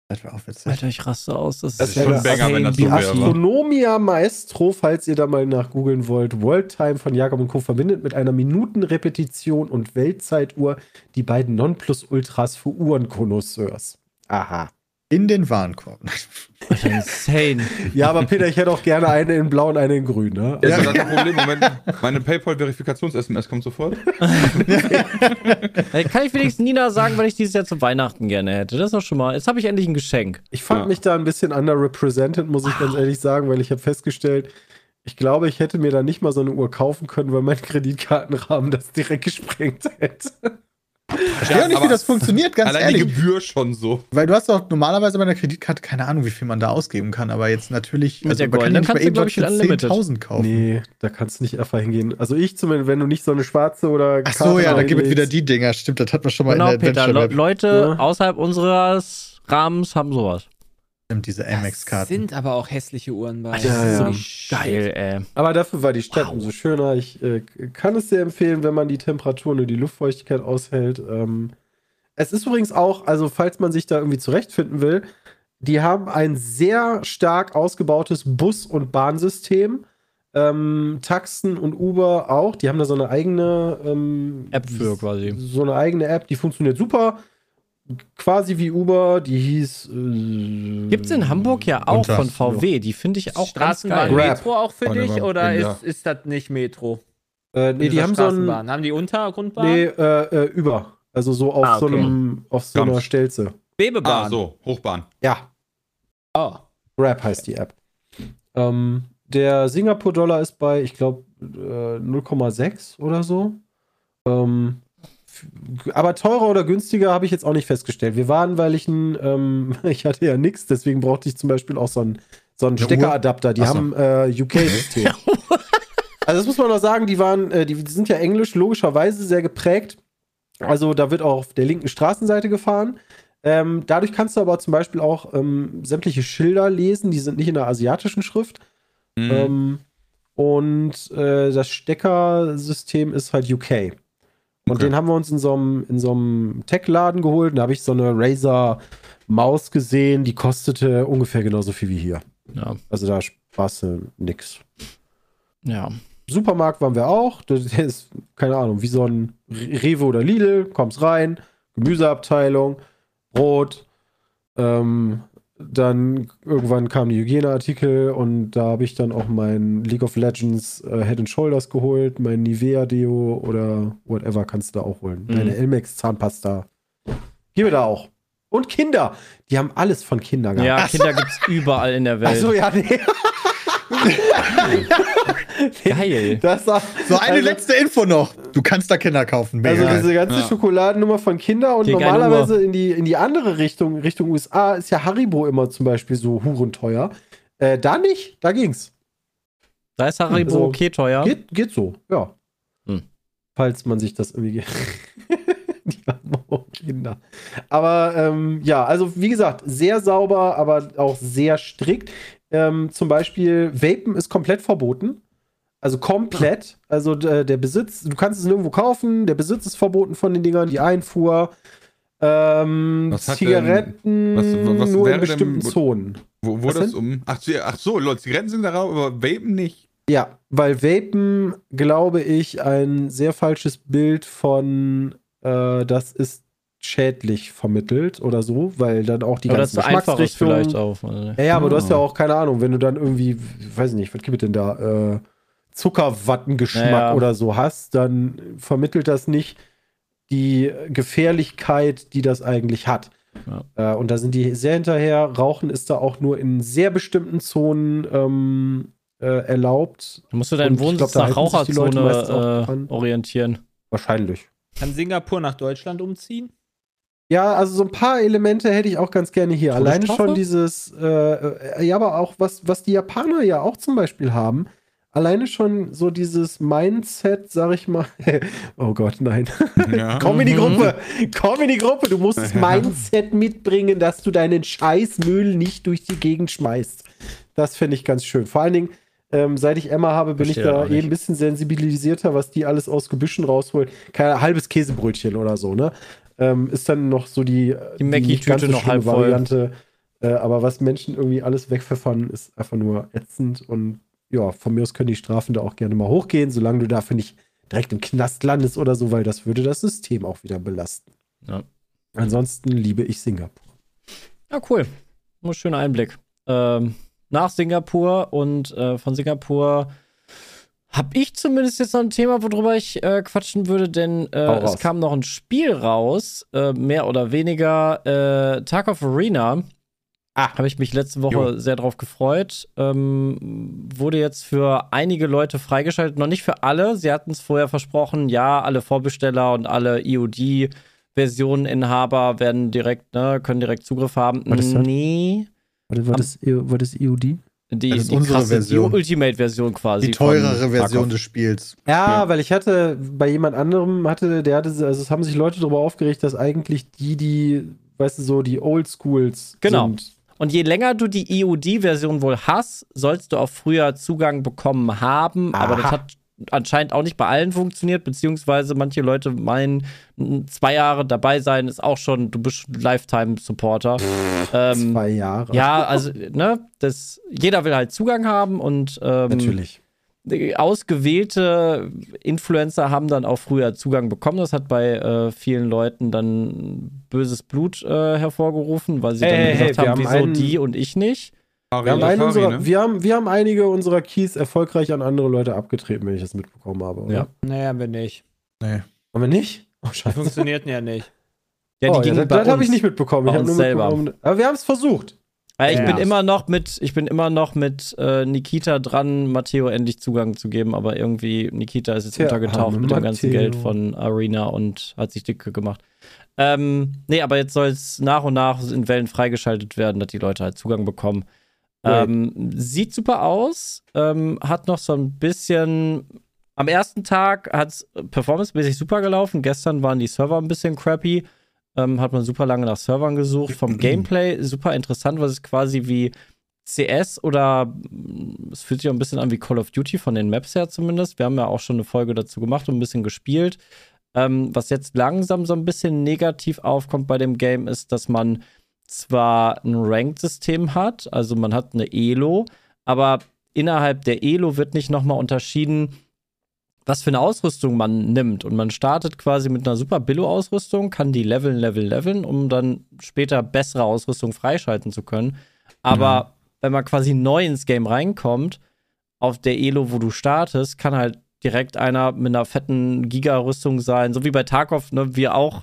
Das wäre auch witzig. Alter, ich raste aus. Das, Das ist schon ein Banger, wenn das Die so wäre. Astronomia Maestro, falls ihr da mal nachgoogeln wollt, World Time von Jakob und Co. verbindet mit einer Minutenrepetition und Weltzeituhr die beiden Nonplusultras für Uhrenkonnoisseurs. Aha. In den Warenkorb. [LAUGHS] Insane. Ja, aber Peter, ich hätte auch gerne eine in blau und eine in grün, ne? Ja, das ist das Problem. Moment, meine PayPal-Verifikations-SMS kommt sofort. [LAUGHS] Kann ich wenigstens Nina sagen, weil ich dieses Jahr zu Weihnachten gerne hätte? Das ist doch schon mal. Jetzt habe ich endlich ein Geschenk. Ich fand Ja. mich da ein bisschen underrepresented, muss ich ganz ehrlich sagen, weil ich habe festgestellt, ich glaube, ich hätte mir da nicht mal so eine Uhr kaufen können, weil mein Kreditkartenrahmen das direkt gesprengt hätte. Ich verstehe auch nicht, wie das funktioniert, ganz Allein die ehrlich. Gebühr schon so. Weil du hast doch normalerweise bei einer Kreditkarte keine Ahnung, wie viel man da ausgeben kann, aber jetzt natürlich, Mit der man goldenen nicht mal kannst du, eben glaub was ich, für Unlimited. 10.000 kaufen. Nee, da kannst du nicht einfach hingehen. Also ich zumindest, wenn du nicht so eine schwarze oder Ach so, ja, da gibt es wieder die Dinger. Stimmt, das hat man schon mal Genau, in der Peter. Le Adventure-Map. Leute Ja. außerhalb unseres Rahmens haben sowas. Stimmt, diese Das Amex-Karten. sind aber auch hässliche Uhren bei. Ja, das ja. ist so geil, ey. Aber dafür war die Stadt umso schöner. Ich äh, kann es sehr empfehlen, wenn man die Temperaturen und die Luftfeuchtigkeit aushält. Ähm, es ist übrigens auch, also falls man sich da irgendwie zurechtfinden will, die haben ein sehr stark ausgebautes Bus- und Bahnsystem. Ähm, Taxen und Uber auch. Die haben da so eine eigene ähm, App für quasi. So eine eigene App, die funktioniert super. Quasi wie Uber, die hieß. Äh, Gibt's in Hamburg ja auch von VW. Die finde ich auch ganz Straßenbahn geil. Metro auch für dich oder ja. ist, ist das nicht Metro? Äh, nee, die haben so ein. Straßenbahn. Haben die Untergrundbahn? Nee, äh, äh, über. Also so auf Ah, so okay. einem, auf so einer. Stelze. Schwebebahn. Ah, so, Hochbahn. Ja, Oh. Grab heißt die App. Ähm, der Singapur-Dollar ist bei, ich glaube, äh, 0,6 oder so. Ähm, aber teurer oder günstiger habe ich jetzt auch nicht festgestellt. Wir waren, weil ich ein, ähm, [LAUGHS] ich hatte ja nichts, deswegen brauchte ich zum Beispiel auch so einen, so einen Eine Steckeradapter. Die Ach so. haben äh, UK-System. also das muss man noch sagen, die waren, äh, die sind ja englisch, logischerweise sehr geprägt. Also da wird auch auf der linken Straßenseite gefahren. Ähm, dadurch kannst du aber zum Beispiel auch ähm, sämtliche Schilder lesen, die sind nicht in der asiatischen Schrift. Mhm. Ähm, und äh, das Steckersystem ist halt UK. Und Okay. den haben wir uns in so einem, in so einem Tech-Laden geholt. Da habe ich so eine Razer-Maus gesehen, die kostete ungefähr genauso viel wie hier. Ja. Also da sparst du nix. Ja. Supermarkt waren wir auch. Das ist, keine Ahnung, wie so ein Rewe oder Lidl. Kommst rein, Gemüseabteilung, Brot. Ähm, dann irgendwann kamen die Hygieneartikel und da habe ich dann auch mein League of Legends äh, Head and Shoulders geholt, mein Nivea Deo oder whatever kannst du da auch holen. Mhm. Deine Elmex Zahnpasta. Gib mir da auch. Und Kinder. Die haben alles von Kindern gehabt. Ja, Kinder gibt's überall in der Welt. Achso, ja, nee. [LAUGHS] [LAUGHS] Geil. Das war, So eine also- letzte Info noch. Du kannst da Kinder kaufen. Also Mega. diese ganze Ja. Schokoladennummer von Kinder und geile normalerweise in die, in die andere Richtung, Richtung USA, ist ja Haribo immer zum Beispiel so hurenteuer. Äh, da nicht, da ging's. Da ist Haribo Also, okay teuer. Geht, geht so, ja. Hm. Falls man sich das irgendwie. [LAUGHS] die haben auch Kinder. Aber ähm, ja, also wie gesagt, sehr sauber, aber auch sehr strikt. Ähm, zum Beispiel, Vapen ist komplett verboten. Also komplett. Also äh, der Besitz, du kannst es nirgendwo kaufen, der Besitz ist verboten von den Dingern, die Einfuhr. Ähm, Was Zigaretten was- was nur in denn- bestimmten Zonen. Wo, wo das denn? um. Ach, so, ach so, Leute, Zigaretten sind da raus, aber Vapen nicht. Ja, weil Vapen, glaube ich, ein sehr falsches Bild von äh, das ist schädlich vermittelt oder so, weil dann auch die das ganzen einfaches vielleicht Geschmacksrichtungen. auch. Ja, ja, aber du Ah. hast ja auch keine Ahnung, wenn du dann irgendwie, weiß ich nicht, was gibt es denn da, äh, Zuckerwattengeschmack Ja, ja. oder so hast, dann vermittelt das nicht die Gefährlichkeit, die das eigentlich hat. Äh, und da sind die sehr hinterher. Rauchen ist da auch nur in sehr bestimmten Zonen ähm, äh, erlaubt. Du musst du deinen Wohnsitz glaub, da nach Raucherzone äh, orientieren. Wahrscheinlich. Kann Singapur nach Deutschland umziehen? Ja, also so ein paar Elemente hätte ich auch ganz gerne hier. Alleine schon dieses, äh, äh, ja, aber auch was, was die Japaner ja auch zum Beispiel haben. Alleine schon so dieses Mindset, sag ich mal. [LAUGHS] oh Gott, nein. Ja. [LAUGHS] Komm in die. Gruppe. [LAUGHS] Komm in die Gruppe. Du musst das Mindset mitbringen, dass du deinen Scheißmüll nicht durch die Gegend schmeißt. Das finde ich ganz schön. Vor allen Dingen, ähm, seit ich Emma habe, bin Verstehe ich da eh ein bisschen sensibilisierter, was die alles aus Gebüschen rausholt. Kein halbes Käsebrötchen oder so, ne? Ähm, ist dann noch so die, Die nicht Mackie-Tüte ganz noch halb. Variante. Äh, aber was Menschen irgendwie alles wegpfeffern, ist einfach nur ätzend. Und ja, von mir aus können die Strafen da auch gerne mal hochgehen, solange du dafür nicht direkt im Knast landest oder so, weil das würde das System auch wieder belasten. Ja. Ansonsten liebe ich Singapur. Ja, cool. Ein schöner Einblick. Ähm, nach Singapur und äh, von Singapur habe ich zumindest jetzt noch ein Thema, worüber ich äh, quatschen würde, denn äh, es kam noch ein Spiel raus, äh, mehr oder weniger, äh, Tag of Arena. Ah. Habe ich mich letzte Woche sehr drauf gefreut. Ähm, wurde jetzt für einige Leute freigeschaltet, noch nicht für alle. Sie hatten es vorher versprochen, ja, alle Vorbesteller und alle EOD-Versioneninhaber werden direkt, ne, können direkt Zugriff haben. Was ist das? Nee. War, war, das, war das EOD? Die, Das ist die unsere krasse, Version. die Ultimate-Version quasi. Die teurere Version des Spiels. Ja, weil ich hatte bei jemand anderem, hatte, der hatte, also es haben sich Leute darüber aufgeregt, dass eigentlich die, die, weißt du, so die Oldschools Genau. sind. Und je länger du die EOD-Version wohl hast, sollst du auch früher Zugang bekommen haben. Aber das Aha. hat anscheinend auch nicht bei allen funktioniert, beziehungsweise manche Leute meinen, zwei Jahre dabei sein ist auch schon, du bist Lifetime-Supporter. Ähm, Zwei Jahre. ja, also, ne, das, jeder will halt Zugang haben und ähm, natürlich. Ausgewählte Influencer haben dann auch früher Zugang bekommen. Das hat bei äh, vielen Leuten dann böses Blut äh, hervorgerufen, weil sie Hey, dann hey, gesagt hey, haben, haben wieso einen- die und ich nicht. Ari, Wir haben, Ari, unserer, ne? wir, haben, wir haben einige unserer Keys erfolgreich an andere Leute abgetreten, wenn ich das mitbekommen habe. Oder? Ja. Nee, haben wir nicht. Haben wir nicht? Oh, Die scheiße. funktionierten ja nicht. Ja, oh, die ja, gingen das bei das habe ich nicht mitbekommen. Ich nur selber. mitbekommen- Aber wir haben es versucht. Äh, ich Ja. bin immer noch mit, ich bin immer noch mit äh, Nikita dran, Matteo endlich Zugang zu geben, aber irgendwie Nikita ist jetzt Tja, untergetaucht mit dem ganzen Matteo. Geld von Arena und hat sich dicke gemacht. Ähm, nee, aber jetzt soll es nach und nach in Wellen freigeschaltet werden, dass die Leute halt Zugang bekommen. Ähm, sieht super aus, ähm, hat noch so ein bisschen. Am ersten Tag hat es performancemäßig super gelaufen. Gestern waren die Server ein bisschen crappy. Ähm, hat man super lange nach Servern gesucht. Vom [CLEARS THROAT] Gameplay super interessant, was ist quasi wie CS oder es fühlt sich auch ein bisschen an wie Call of Duty von den Maps her zumindest. Wir haben ja auch schon eine Folge dazu gemacht und ein bisschen gespielt. Ähm, was jetzt langsam so ein bisschen negativ aufkommt bei dem Game, ist, dass man zwar ein Ranked-System hat, also man hat eine Elo, aber innerhalb der Elo wird nicht nochmal unterschieden, was für eine Ausrüstung man nimmt. Und man startet quasi mit einer super Billo-Ausrüstung, kann die leveln, leveln, leveln, um dann später bessere Ausrüstung freischalten zu können. Aber mhm. wenn man quasi neu ins Game reinkommt, auf der Elo, wo du startest, kann halt direkt einer mit einer fetten Giga-Rüstung sein. So wie bei Tarkov, ne, wir auch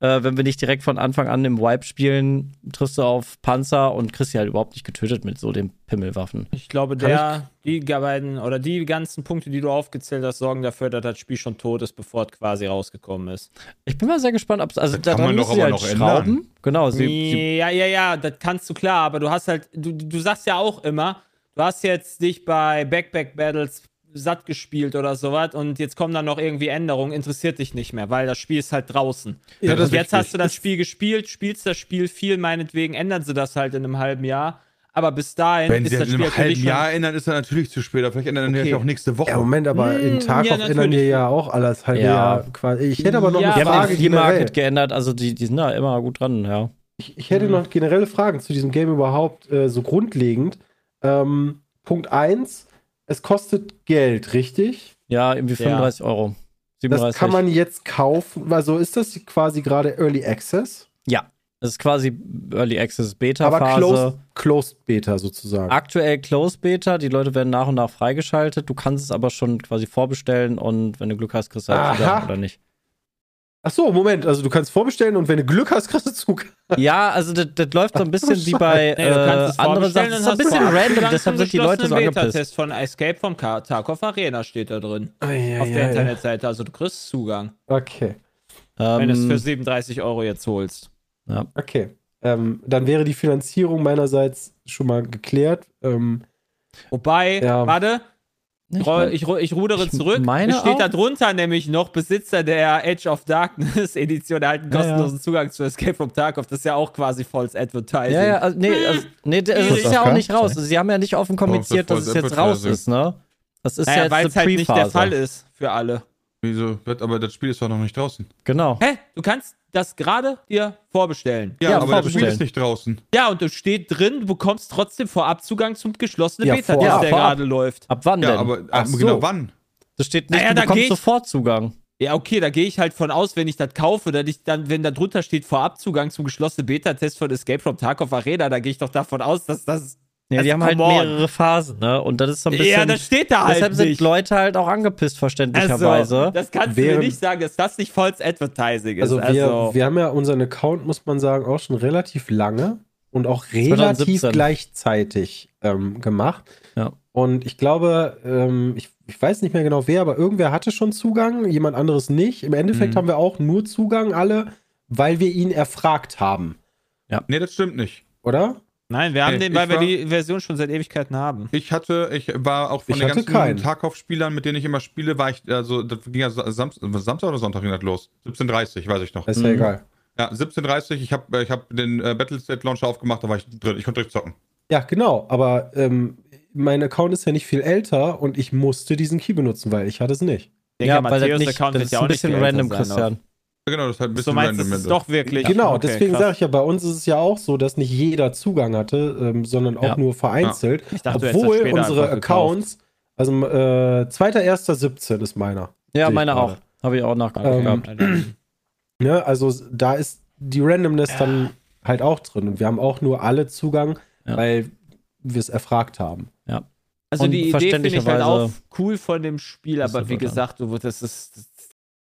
äh, wenn wir nicht direkt von Anfang an im Wipe spielen, triffst du auf Panzer und kriegst sie halt überhaupt nicht getötet mit so den Pimmelwaffen. Ich glaube, der, die beiden oder die ganzen Punkte, die du aufgezählt hast, sorgen dafür, dass das Spiel schon tot ist, bevor es quasi rausgekommen ist. Ich bin mal sehr gespannt, ob also da kann man doch aber halt noch schrauben. Ändern. Genau, sie, sie ja, ja, ja, das kannst du klar, aber du hast halt, du, du sagst ja auch immer, du hast jetzt dich bei Backpack Battles satt gespielt oder sowas und jetzt kommen dann noch irgendwie Änderungen, interessiert dich nicht mehr, weil das Spiel ist halt draußen. Ja, und jetzt hast du das Spiel gespielt, spielst das Spiel viel, meinetwegen ändern sie das halt in einem halben Jahr. Aber bis dahin Wenn ist sie das Spiel in einem halben Jahr ändern, ist er natürlich zu spät. Vielleicht ändern okay. ja auch nächste Woche. Ja, Moment, aber in hm, Tarkov ja, ändern wir ja auch alles halbe ja. Jahr quasi. Ich hätte aber noch ja, eine Frage. Die Market geändert, also die, die sind da immer gut dran, ja. Ich, ich hätte mhm. noch generelle Fragen zu diesem Game überhaupt, äh, so grundlegend. Ähm, Punkt 1 es kostet Geld, richtig? Ja, irgendwie 35 ja. Euro. 37. Das kann man jetzt kaufen. Also ist das quasi gerade Early Access? Ja. Das ist quasi Early Access Beta-Phase. Aber closed, closed, Beta sozusagen. Aktuell Closed Beta. Die Leute werden nach und nach freigeschaltet. Du kannst es aber schon quasi vorbestellen und wenn du Glück hast, kriegst du halt oder nicht. Ach so, Moment, also du kannst vorbestellen und wenn du Glück hast, kriegst du Zug. Ja, also das, das läuft so ein bisschen wie bei äh, anderen Sachen. Das ist ein bisschen random, deshalb sind die Leute so angepisst. Test von Escape vom Tarkov Arena steht da drin. Oh, ja, auf ja, der ja. Internetseite, also du kriegst Zugang. Okay. Wenn du es für 37 Euro jetzt holst. Ja. Okay. Ähm, dann wäre die Finanzierung meinerseits schon mal geklärt. Ähm, Wobei, warte, ich, ich, ich, rudere zurück. Meine es steht da drunter nämlich noch Besitzer der Edge of Darkness [LAUGHS] Edition erhalten kostenlosen ja, ja. Zugang zu Escape from Tarkov. Das ist ja auch quasi False Advertising. Ja, ja, also, nee, also, nee das ist, ist ja auch nicht raus. Also, sie haben ja nicht offen kommuniziert, dass es jetzt raus ist, ne? Das ist naja, ja weil es halt nicht der Fall ist für alle. Wieso? Aber das Spiel ist doch noch nicht draußen. Genau. Hä? Du kannst das gerade dir vorbestellen. Ja, ja aber das Spiel ist nicht draußen. Ja, und es steht drin, du bekommst trotzdem Vorabzugang zum geschlossenen ja, Beta, der gerade läuft. Ab wann denn? Ja, aber ab, so. genau wann? Das steht nicht, naja, du bekommst sofort Zugang. Ja, okay, da gehe ich halt von aus, wenn ich das kaufe, dass ich dann, wenn da drunter steht Vorabzugang zum geschlossenen Beta-Test von Escape from Tarkov Arena, da gehe ich doch davon aus, dass das ja, die haben halt on. mehrere Phasen, ne? Und das ist so ein bisschen. Ja, das steht da halt. Deshalb sind Leute halt auch angepisst, verständlicherweise. Also, das kannst Während, du mir nicht sagen, dass das nicht False Advertising ist. Also, wir, also. wir haben ja unseren Account, muss man sagen, auch schon relativ lange und auch relativ 2017. gleichzeitig ähm, gemacht. Ja. Und ich glaube, ähm, ich, ich, weiß nicht mehr genau wer, aber irgendwer hatte schon Zugang, jemand anderes nicht. Im Endeffekt mhm. haben wir auch nur Zugang, alle, weil wir ihn erfragt haben. Ja. Nee, das stimmt nicht. Oder? Nein, wir haben den, weil wir die Version schon seit Ewigkeiten haben. Ich hatte, ich war auch von ich den ganzen. Tarkov-Spielern, mit denen ich immer spiele, war ich, also das ging ja Samstag, Samstag oder Sonntag ging das los? 17.30 weiß ich noch. ist ja mhm. egal. Ja, 17.30 ich habe ich hab den äh, Battlestate Launcher aufgemacht, da war ich drin, ich konnte direkt zocken. Ja, genau, aber ähm, mein Account ist ja nicht viel älter und ich musste diesen Key benutzen, weil ich hatte es nicht. Ja, weil das, nicht, Account das ist ja ein bisschen random, Christian. Auf. Genau, das ist halt ein bisschen so meinst, random. Das ist doch wirklich. Genau, okay, deswegen sage ich ja, bei uns ist es ja auch so, dass nicht jeder Zugang hatte, ähm, sondern auch ja. nur vereinzelt. Ja. Dachte, obwohl unsere Accounts, also äh, 2.1.17 ist meiner. Ja, meine auch. Habe ich auch nachgeguckt. Ähm, [CLEARS THROAT] ne, also da ist die Randomness ja. dann halt auch drin. Und wir haben auch nur alle Zugang, weil wir es erfragt haben. Ja. Also die Idee finde ich halt auch cool von dem Spiel, aber wie gesagt, du, das ist,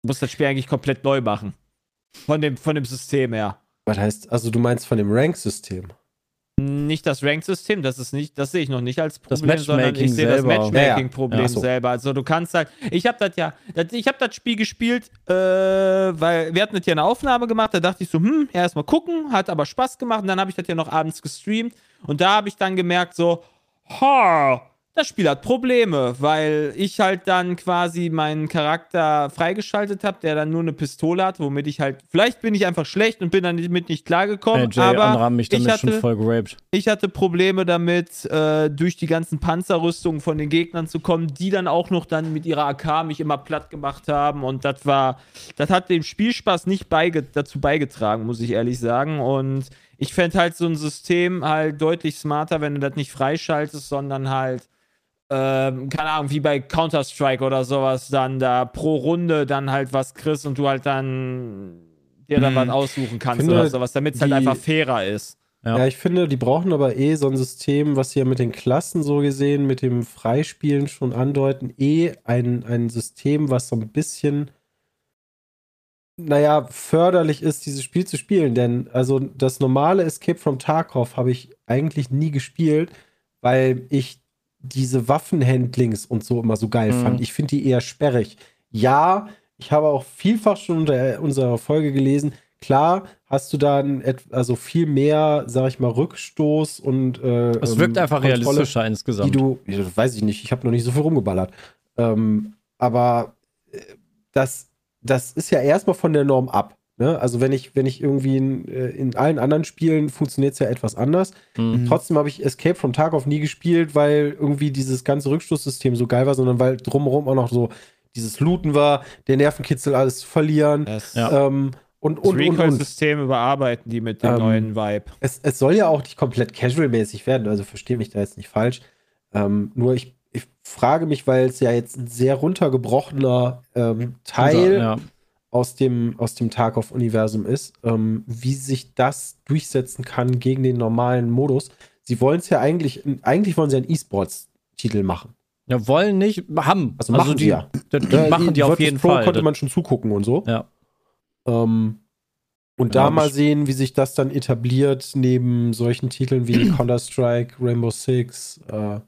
das musst das Spiel eigentlich komplett neu machen. Von dem, von dem System her. Was heißt, also du meinst von dem Rank-System? Nicht das Rank-System, das ist nicht, das sehe ich noch nicht als Problem, sondern ich sehe das Matchmaking-Problem ja, ja. so. selber. Also du kannst halt, ich habe das ja, ich habe das Spiel gespielt, äh, weil wir hatten jetzt ja eine Aufnahme gemacht, da dachte ich so, hm, erstmal gucken, hat aber Spaß gemacht und dann habe ich das ja noch abends gestreamt und da habe ich dann gemerkt so, ha, das Spiel hat Probleme, weil ich halt dann quasi meinen Charakter freigeschaltet habe, der dann nur eine Pistole hat, womit ich halt, vielleicht bin ich einfach schlecht und bin dann damit nicht klargekommen, Hey, Jay, aber haben mich ich damit schon hatte, voll geraped. ich hatte Probleme damit, äh, durch die ganzen Panzerrüstungen von den Gegnern zu kommen, die dann auch noch dann mit ihrer AK mich immer platt gemacht haben und das war, das hat dem Spielspaß nicht beige dazu beigetragen, muss ich ehrlich sagen und ich fände halt so ein System halt deutlich smarter, wenn du das nicht freischaltest, sondern halt ähm, keine Ahnung, wie bei Counter-Strike oder sowas, dann da pro Runde dann halt was kriegst und du halt dann dir dann Hm. was aussuchen kannst Finde, oder sowas, damit es halt einfach fairer ist. Ja. Ja. ich finde, die brauchen aber eh so ein System, was sie ja mit den Klassen so gesehen, mit dem Freispielen schon andeuten, eh ein, ein System, was so ein bisschen, naja, förderlich ist, dieses Spiel zu spielen. Denn also das normale Escape from Tarkov habe ich eigentlich nie gespielt, weil ich diese Waffenhandlings und so immer so geil Mhm. fand. Ich finde die eher sperrig. Ja, ich habe auch vielfach schon unter unserer Folge gelesen, klar hast du dann also viel mehr, sag ich mal, Rückstoß und äh, Es wirkt ähm, einfach Kontrolle, realistischer die insgesamt. du, ja, das weiß ich nicht, ich habe noch nicht so viel rumgeballert. Ähm, aber äh, das, das ist ja erstmal von der Norm ab. Ne? Also wenn ich, wenn ich irgendwie in, äh, in allen anderen Spielen funktioniert es ja etwas anders. Mhm. Trotzdem habe ich Escape from Tarkov nie gespielt, weil irgendwie dieses ganze Rückstoßsystem so geil war, sondern weil drumherum auch noch so dieses Looten war, der Nervenkitzel, alles zu verlieren. Das, Ja. Ähm, und, das und, und. Recall-System überarbeiten die mit dem Ähm, neuen Vibe. Es, es soll ja auch nicht komplett casual-mäßig werden, also verstehe mich da jetzt nicht falsch. Ähm, nur ich, ich frage mich, weil es ja jetzt ein sehr runtergebrochener ähm, Teil ja. Aus dem, aus dem Tarkov-Universum ist, ähm, wie sich das durchsetzen kann gegen den normalen Modus. Sie wollen es ja eigentlich, eigentlich wollen sie einen E-Sports-Titel machen. ja, wollen nicht, haben. Also machen die, ja. Die, die Ja, machen die auf Virtus jeden Pro Fall. konnte man schon zugucken und so. Ja. Ähm, und Ja, da aber mal sehen, wie sich das dann etabliert neben solchen Titeln wie [CLEARS THROAT] Counter-Strike, Rainbow Six. Äh,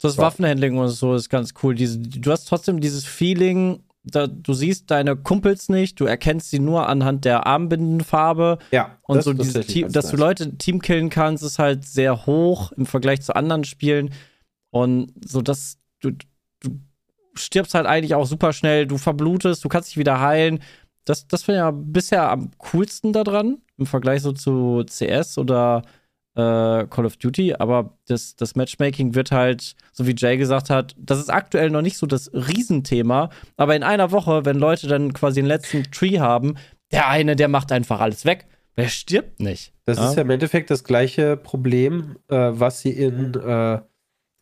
Das. Waffenhandling und so ist ganz cool. Diese, du hast trotzdem dieses Feeling, da, du siehst deine Kumpels nicht, du erkennst sie nur anhand der Armbindenfarbe ja, und das so dieses tatsächlich Team, dass du. Leute Team killen kannst, ist halt sehr hoch im Vergleich zu anderen Spielen und so dass du, du stirbst halt eigentlich auch super schnell, du verblutest, du kannst dich wieder heilen. Das, das finde ich ja bisher am coolsten daran im Vergleich so zu CS oder äh, Call of Duty, aber das, das Matchmaking wird halt, so wie Jay gesagt hat, das ist aktuell noch nicht so das Riesenthema, aber in einer Woche, wenn Leute dann quasi den letzten Tree haben, der eine, der macht einfach alles weg, der stirbt nicht. Das ist ja im Endeffekt das gleiche Problem, äh, was sie in, äh,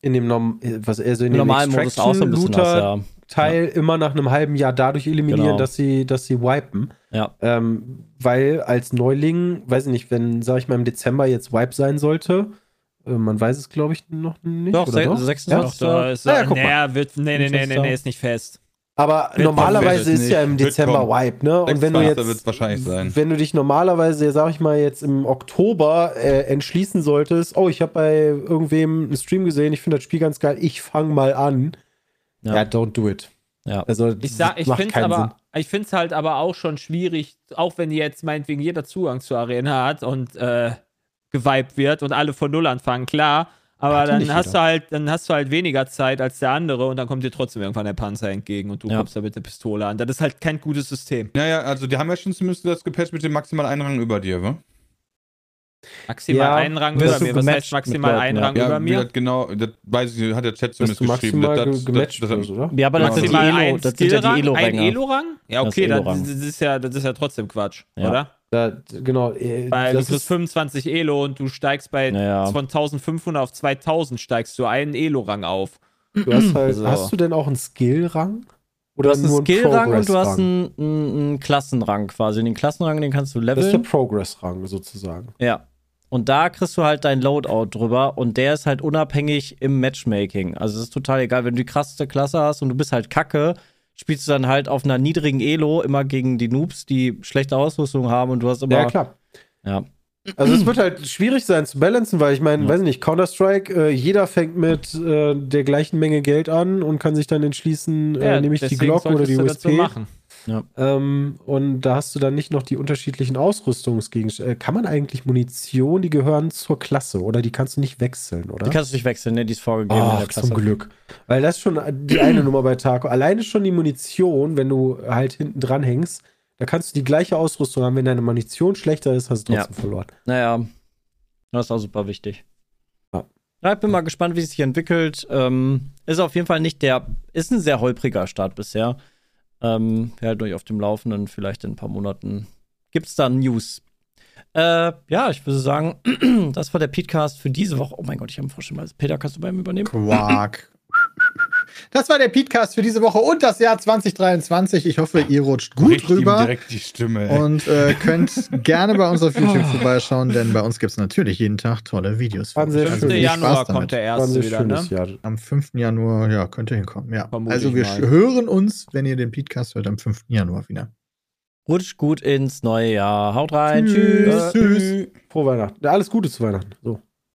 in dem Norm was also in im dem normalen Modus auch so ein bisschen was, ja. Teil immer nach einem halben Jahr dadurch eliminieren, Genau. dass sie, dass sie wipen. Ja. Ähm, weil als Neuling, weiß ich nicht, wenn, sag ich mal, im Dezember jetzt Wipe sein sollte, äh, man weiß es, glaube ich, noch nicht. Doch, oder doch? 26. Ja? Da ist ja, guck mal. naja, wird, nee, nee, nee, nee, nee, ist nicht fest. Aber Wird normalerweise ist ja im Dezember. Wipe, ne? Und wenn du 26. jetzt, wird's wahrscheinlich sein. wenn du dich normalerweise, sag ich mal, jetzt im Oktober äh, entschließen solltest, oh, ich habe bei irgendwem einen Stream gesehen, ich finde das Spiel ganz geil, ich fange mal an. Ja. Ja. don't do it. Ja. Also, Ich, sag, ich finde es keinen aber, ich finde es halt aber auch schon schwierig, auch wenn jetzt meinetwegen jeder Zugang zur Arena hat und äh, geweibt wird und alle von Null anfangen, klar. Aber dann hast du halt, dann hast du halt weniger Zeit als der andere und dann kommt dir trotzdem irgendwann der Panzer entgegen und du Ja. kommst da mit der Pistole an. Das ist halt kein gutes System. Naja, also die haben ja schon zumindest das gepatcht mit dem maximal einen Rang über dir, wa? Maximal Ja, einen Rang über mir. Was heißt maximal einen ja. Rang Ja, über mir? das genau, das weiß ich, hat der Chat zumindest geschrieben. ge Das- gematcht das- das- wirst, oder? Ja, aber das Genau. sind die Elo, ein das sind ja die Skillrang, Elo-Ränge. Ein Elo-Rang? Ja, Das okay, Elo-Rang. das, ist ja, das ist ja trotzdem Quatsch, Ja. oder? Da, genau. äh, Weil du das kriegst ist, 25 Elo und du steigst bei Naja. von 1500 auf 2000 steigst du einen Elo-Rang auf. du hast, halt, So. hast du denn auch einen Skill-Rang? Oder Du hast einen nur einen Skillrang und du hast einen, einen, einen Klassenrang quasi. Den Klassenrang, den kannst du Das ist der leveln. Progress-Rang sozusagen. Ja. Und da kriegst du halt dein Loadout drüber und der ist halt unabhängig im Matchmaking. Also es ist total egal, wenn du die krasseste Klasse hast und du bist halt kacke, spielst du dann halt auf einer niedrigen Elo immer gegen die Noobs, die schlechte Ausrüstung haben und du hast immer. Ja, klar. Ja. Also es wird halt schwierig sein zu balancen, weil ich meine, Ja. weiß nicht, Counter-Strike, äh, jeder fängt mit äh, der gleichen Menge Geld an und kann sich dann entschließen, äh, nehme ich die Glock oder die USP. machen. Ja. Ähm, und da hast du dann nicht noch die unterschiedlichen Ausrüstungsgegenstände. Äh, kann man eigentlich Munition, die gehören zur Klasse oder die kannst du nicht wechseln, oder? Die kannst du nicht wechseln, ne? Die ist vorgegeben in Ach, der Klasse. zum Glück. Weil das ist schon die eine Nummer bei Taco. Alleine schon die Munition, wenn du halt hinten dran hängst, da kannst du die gleiche Ausrüstung haben. Wenn deine Munition schlechter ist, hast du trotzdem verloren. Naja, das ist auch super wichtig. Ja. Ja, ich bin mal gespannt, wie es sich entwickelt. Ähm, ist auf jeden Fall nicht der, ist ein sehr holpriger Start bisher. Ähm, wir halten euch auf dem Laufenden. Vielleicht in ein paar Monaten gibt es da News. Äh, ja, ich würde sagen, [CLEARS THROAT] das war der Podcast für diese Woche. Oh mein Gott, ich habe einen Frosch im Hals. Peter, kannst du bei ihm übernehmen? Quark. [CLEARS THROAT] Das war der Podcast für diese Woche und das Jahr 2023. Ich hoffe, ihr rutscht gut Bricht ihm rüber direkt die Stimme. ey. und äh, könnt [LAUGHS] gerne bei uns auf YouTube vorbeischauen, denn bei uns gibt es natürlich jeden Tag tolle Videos. Also 5. viel Januar Spaß damit. kommt der erste wieder, schönes ne? Jahr. Am 5. Januar, ja, könnt ihr hinkommen. Ja. Also wir mal. hören uns, wenn ihr den Podcast hört, am 5. Januar wieder. Rutscht gut ins neue Jahr. Haut rein. Tschüss. Tschüss. Frohe Weihnachten. Alles Gute zu Weihnachten. So.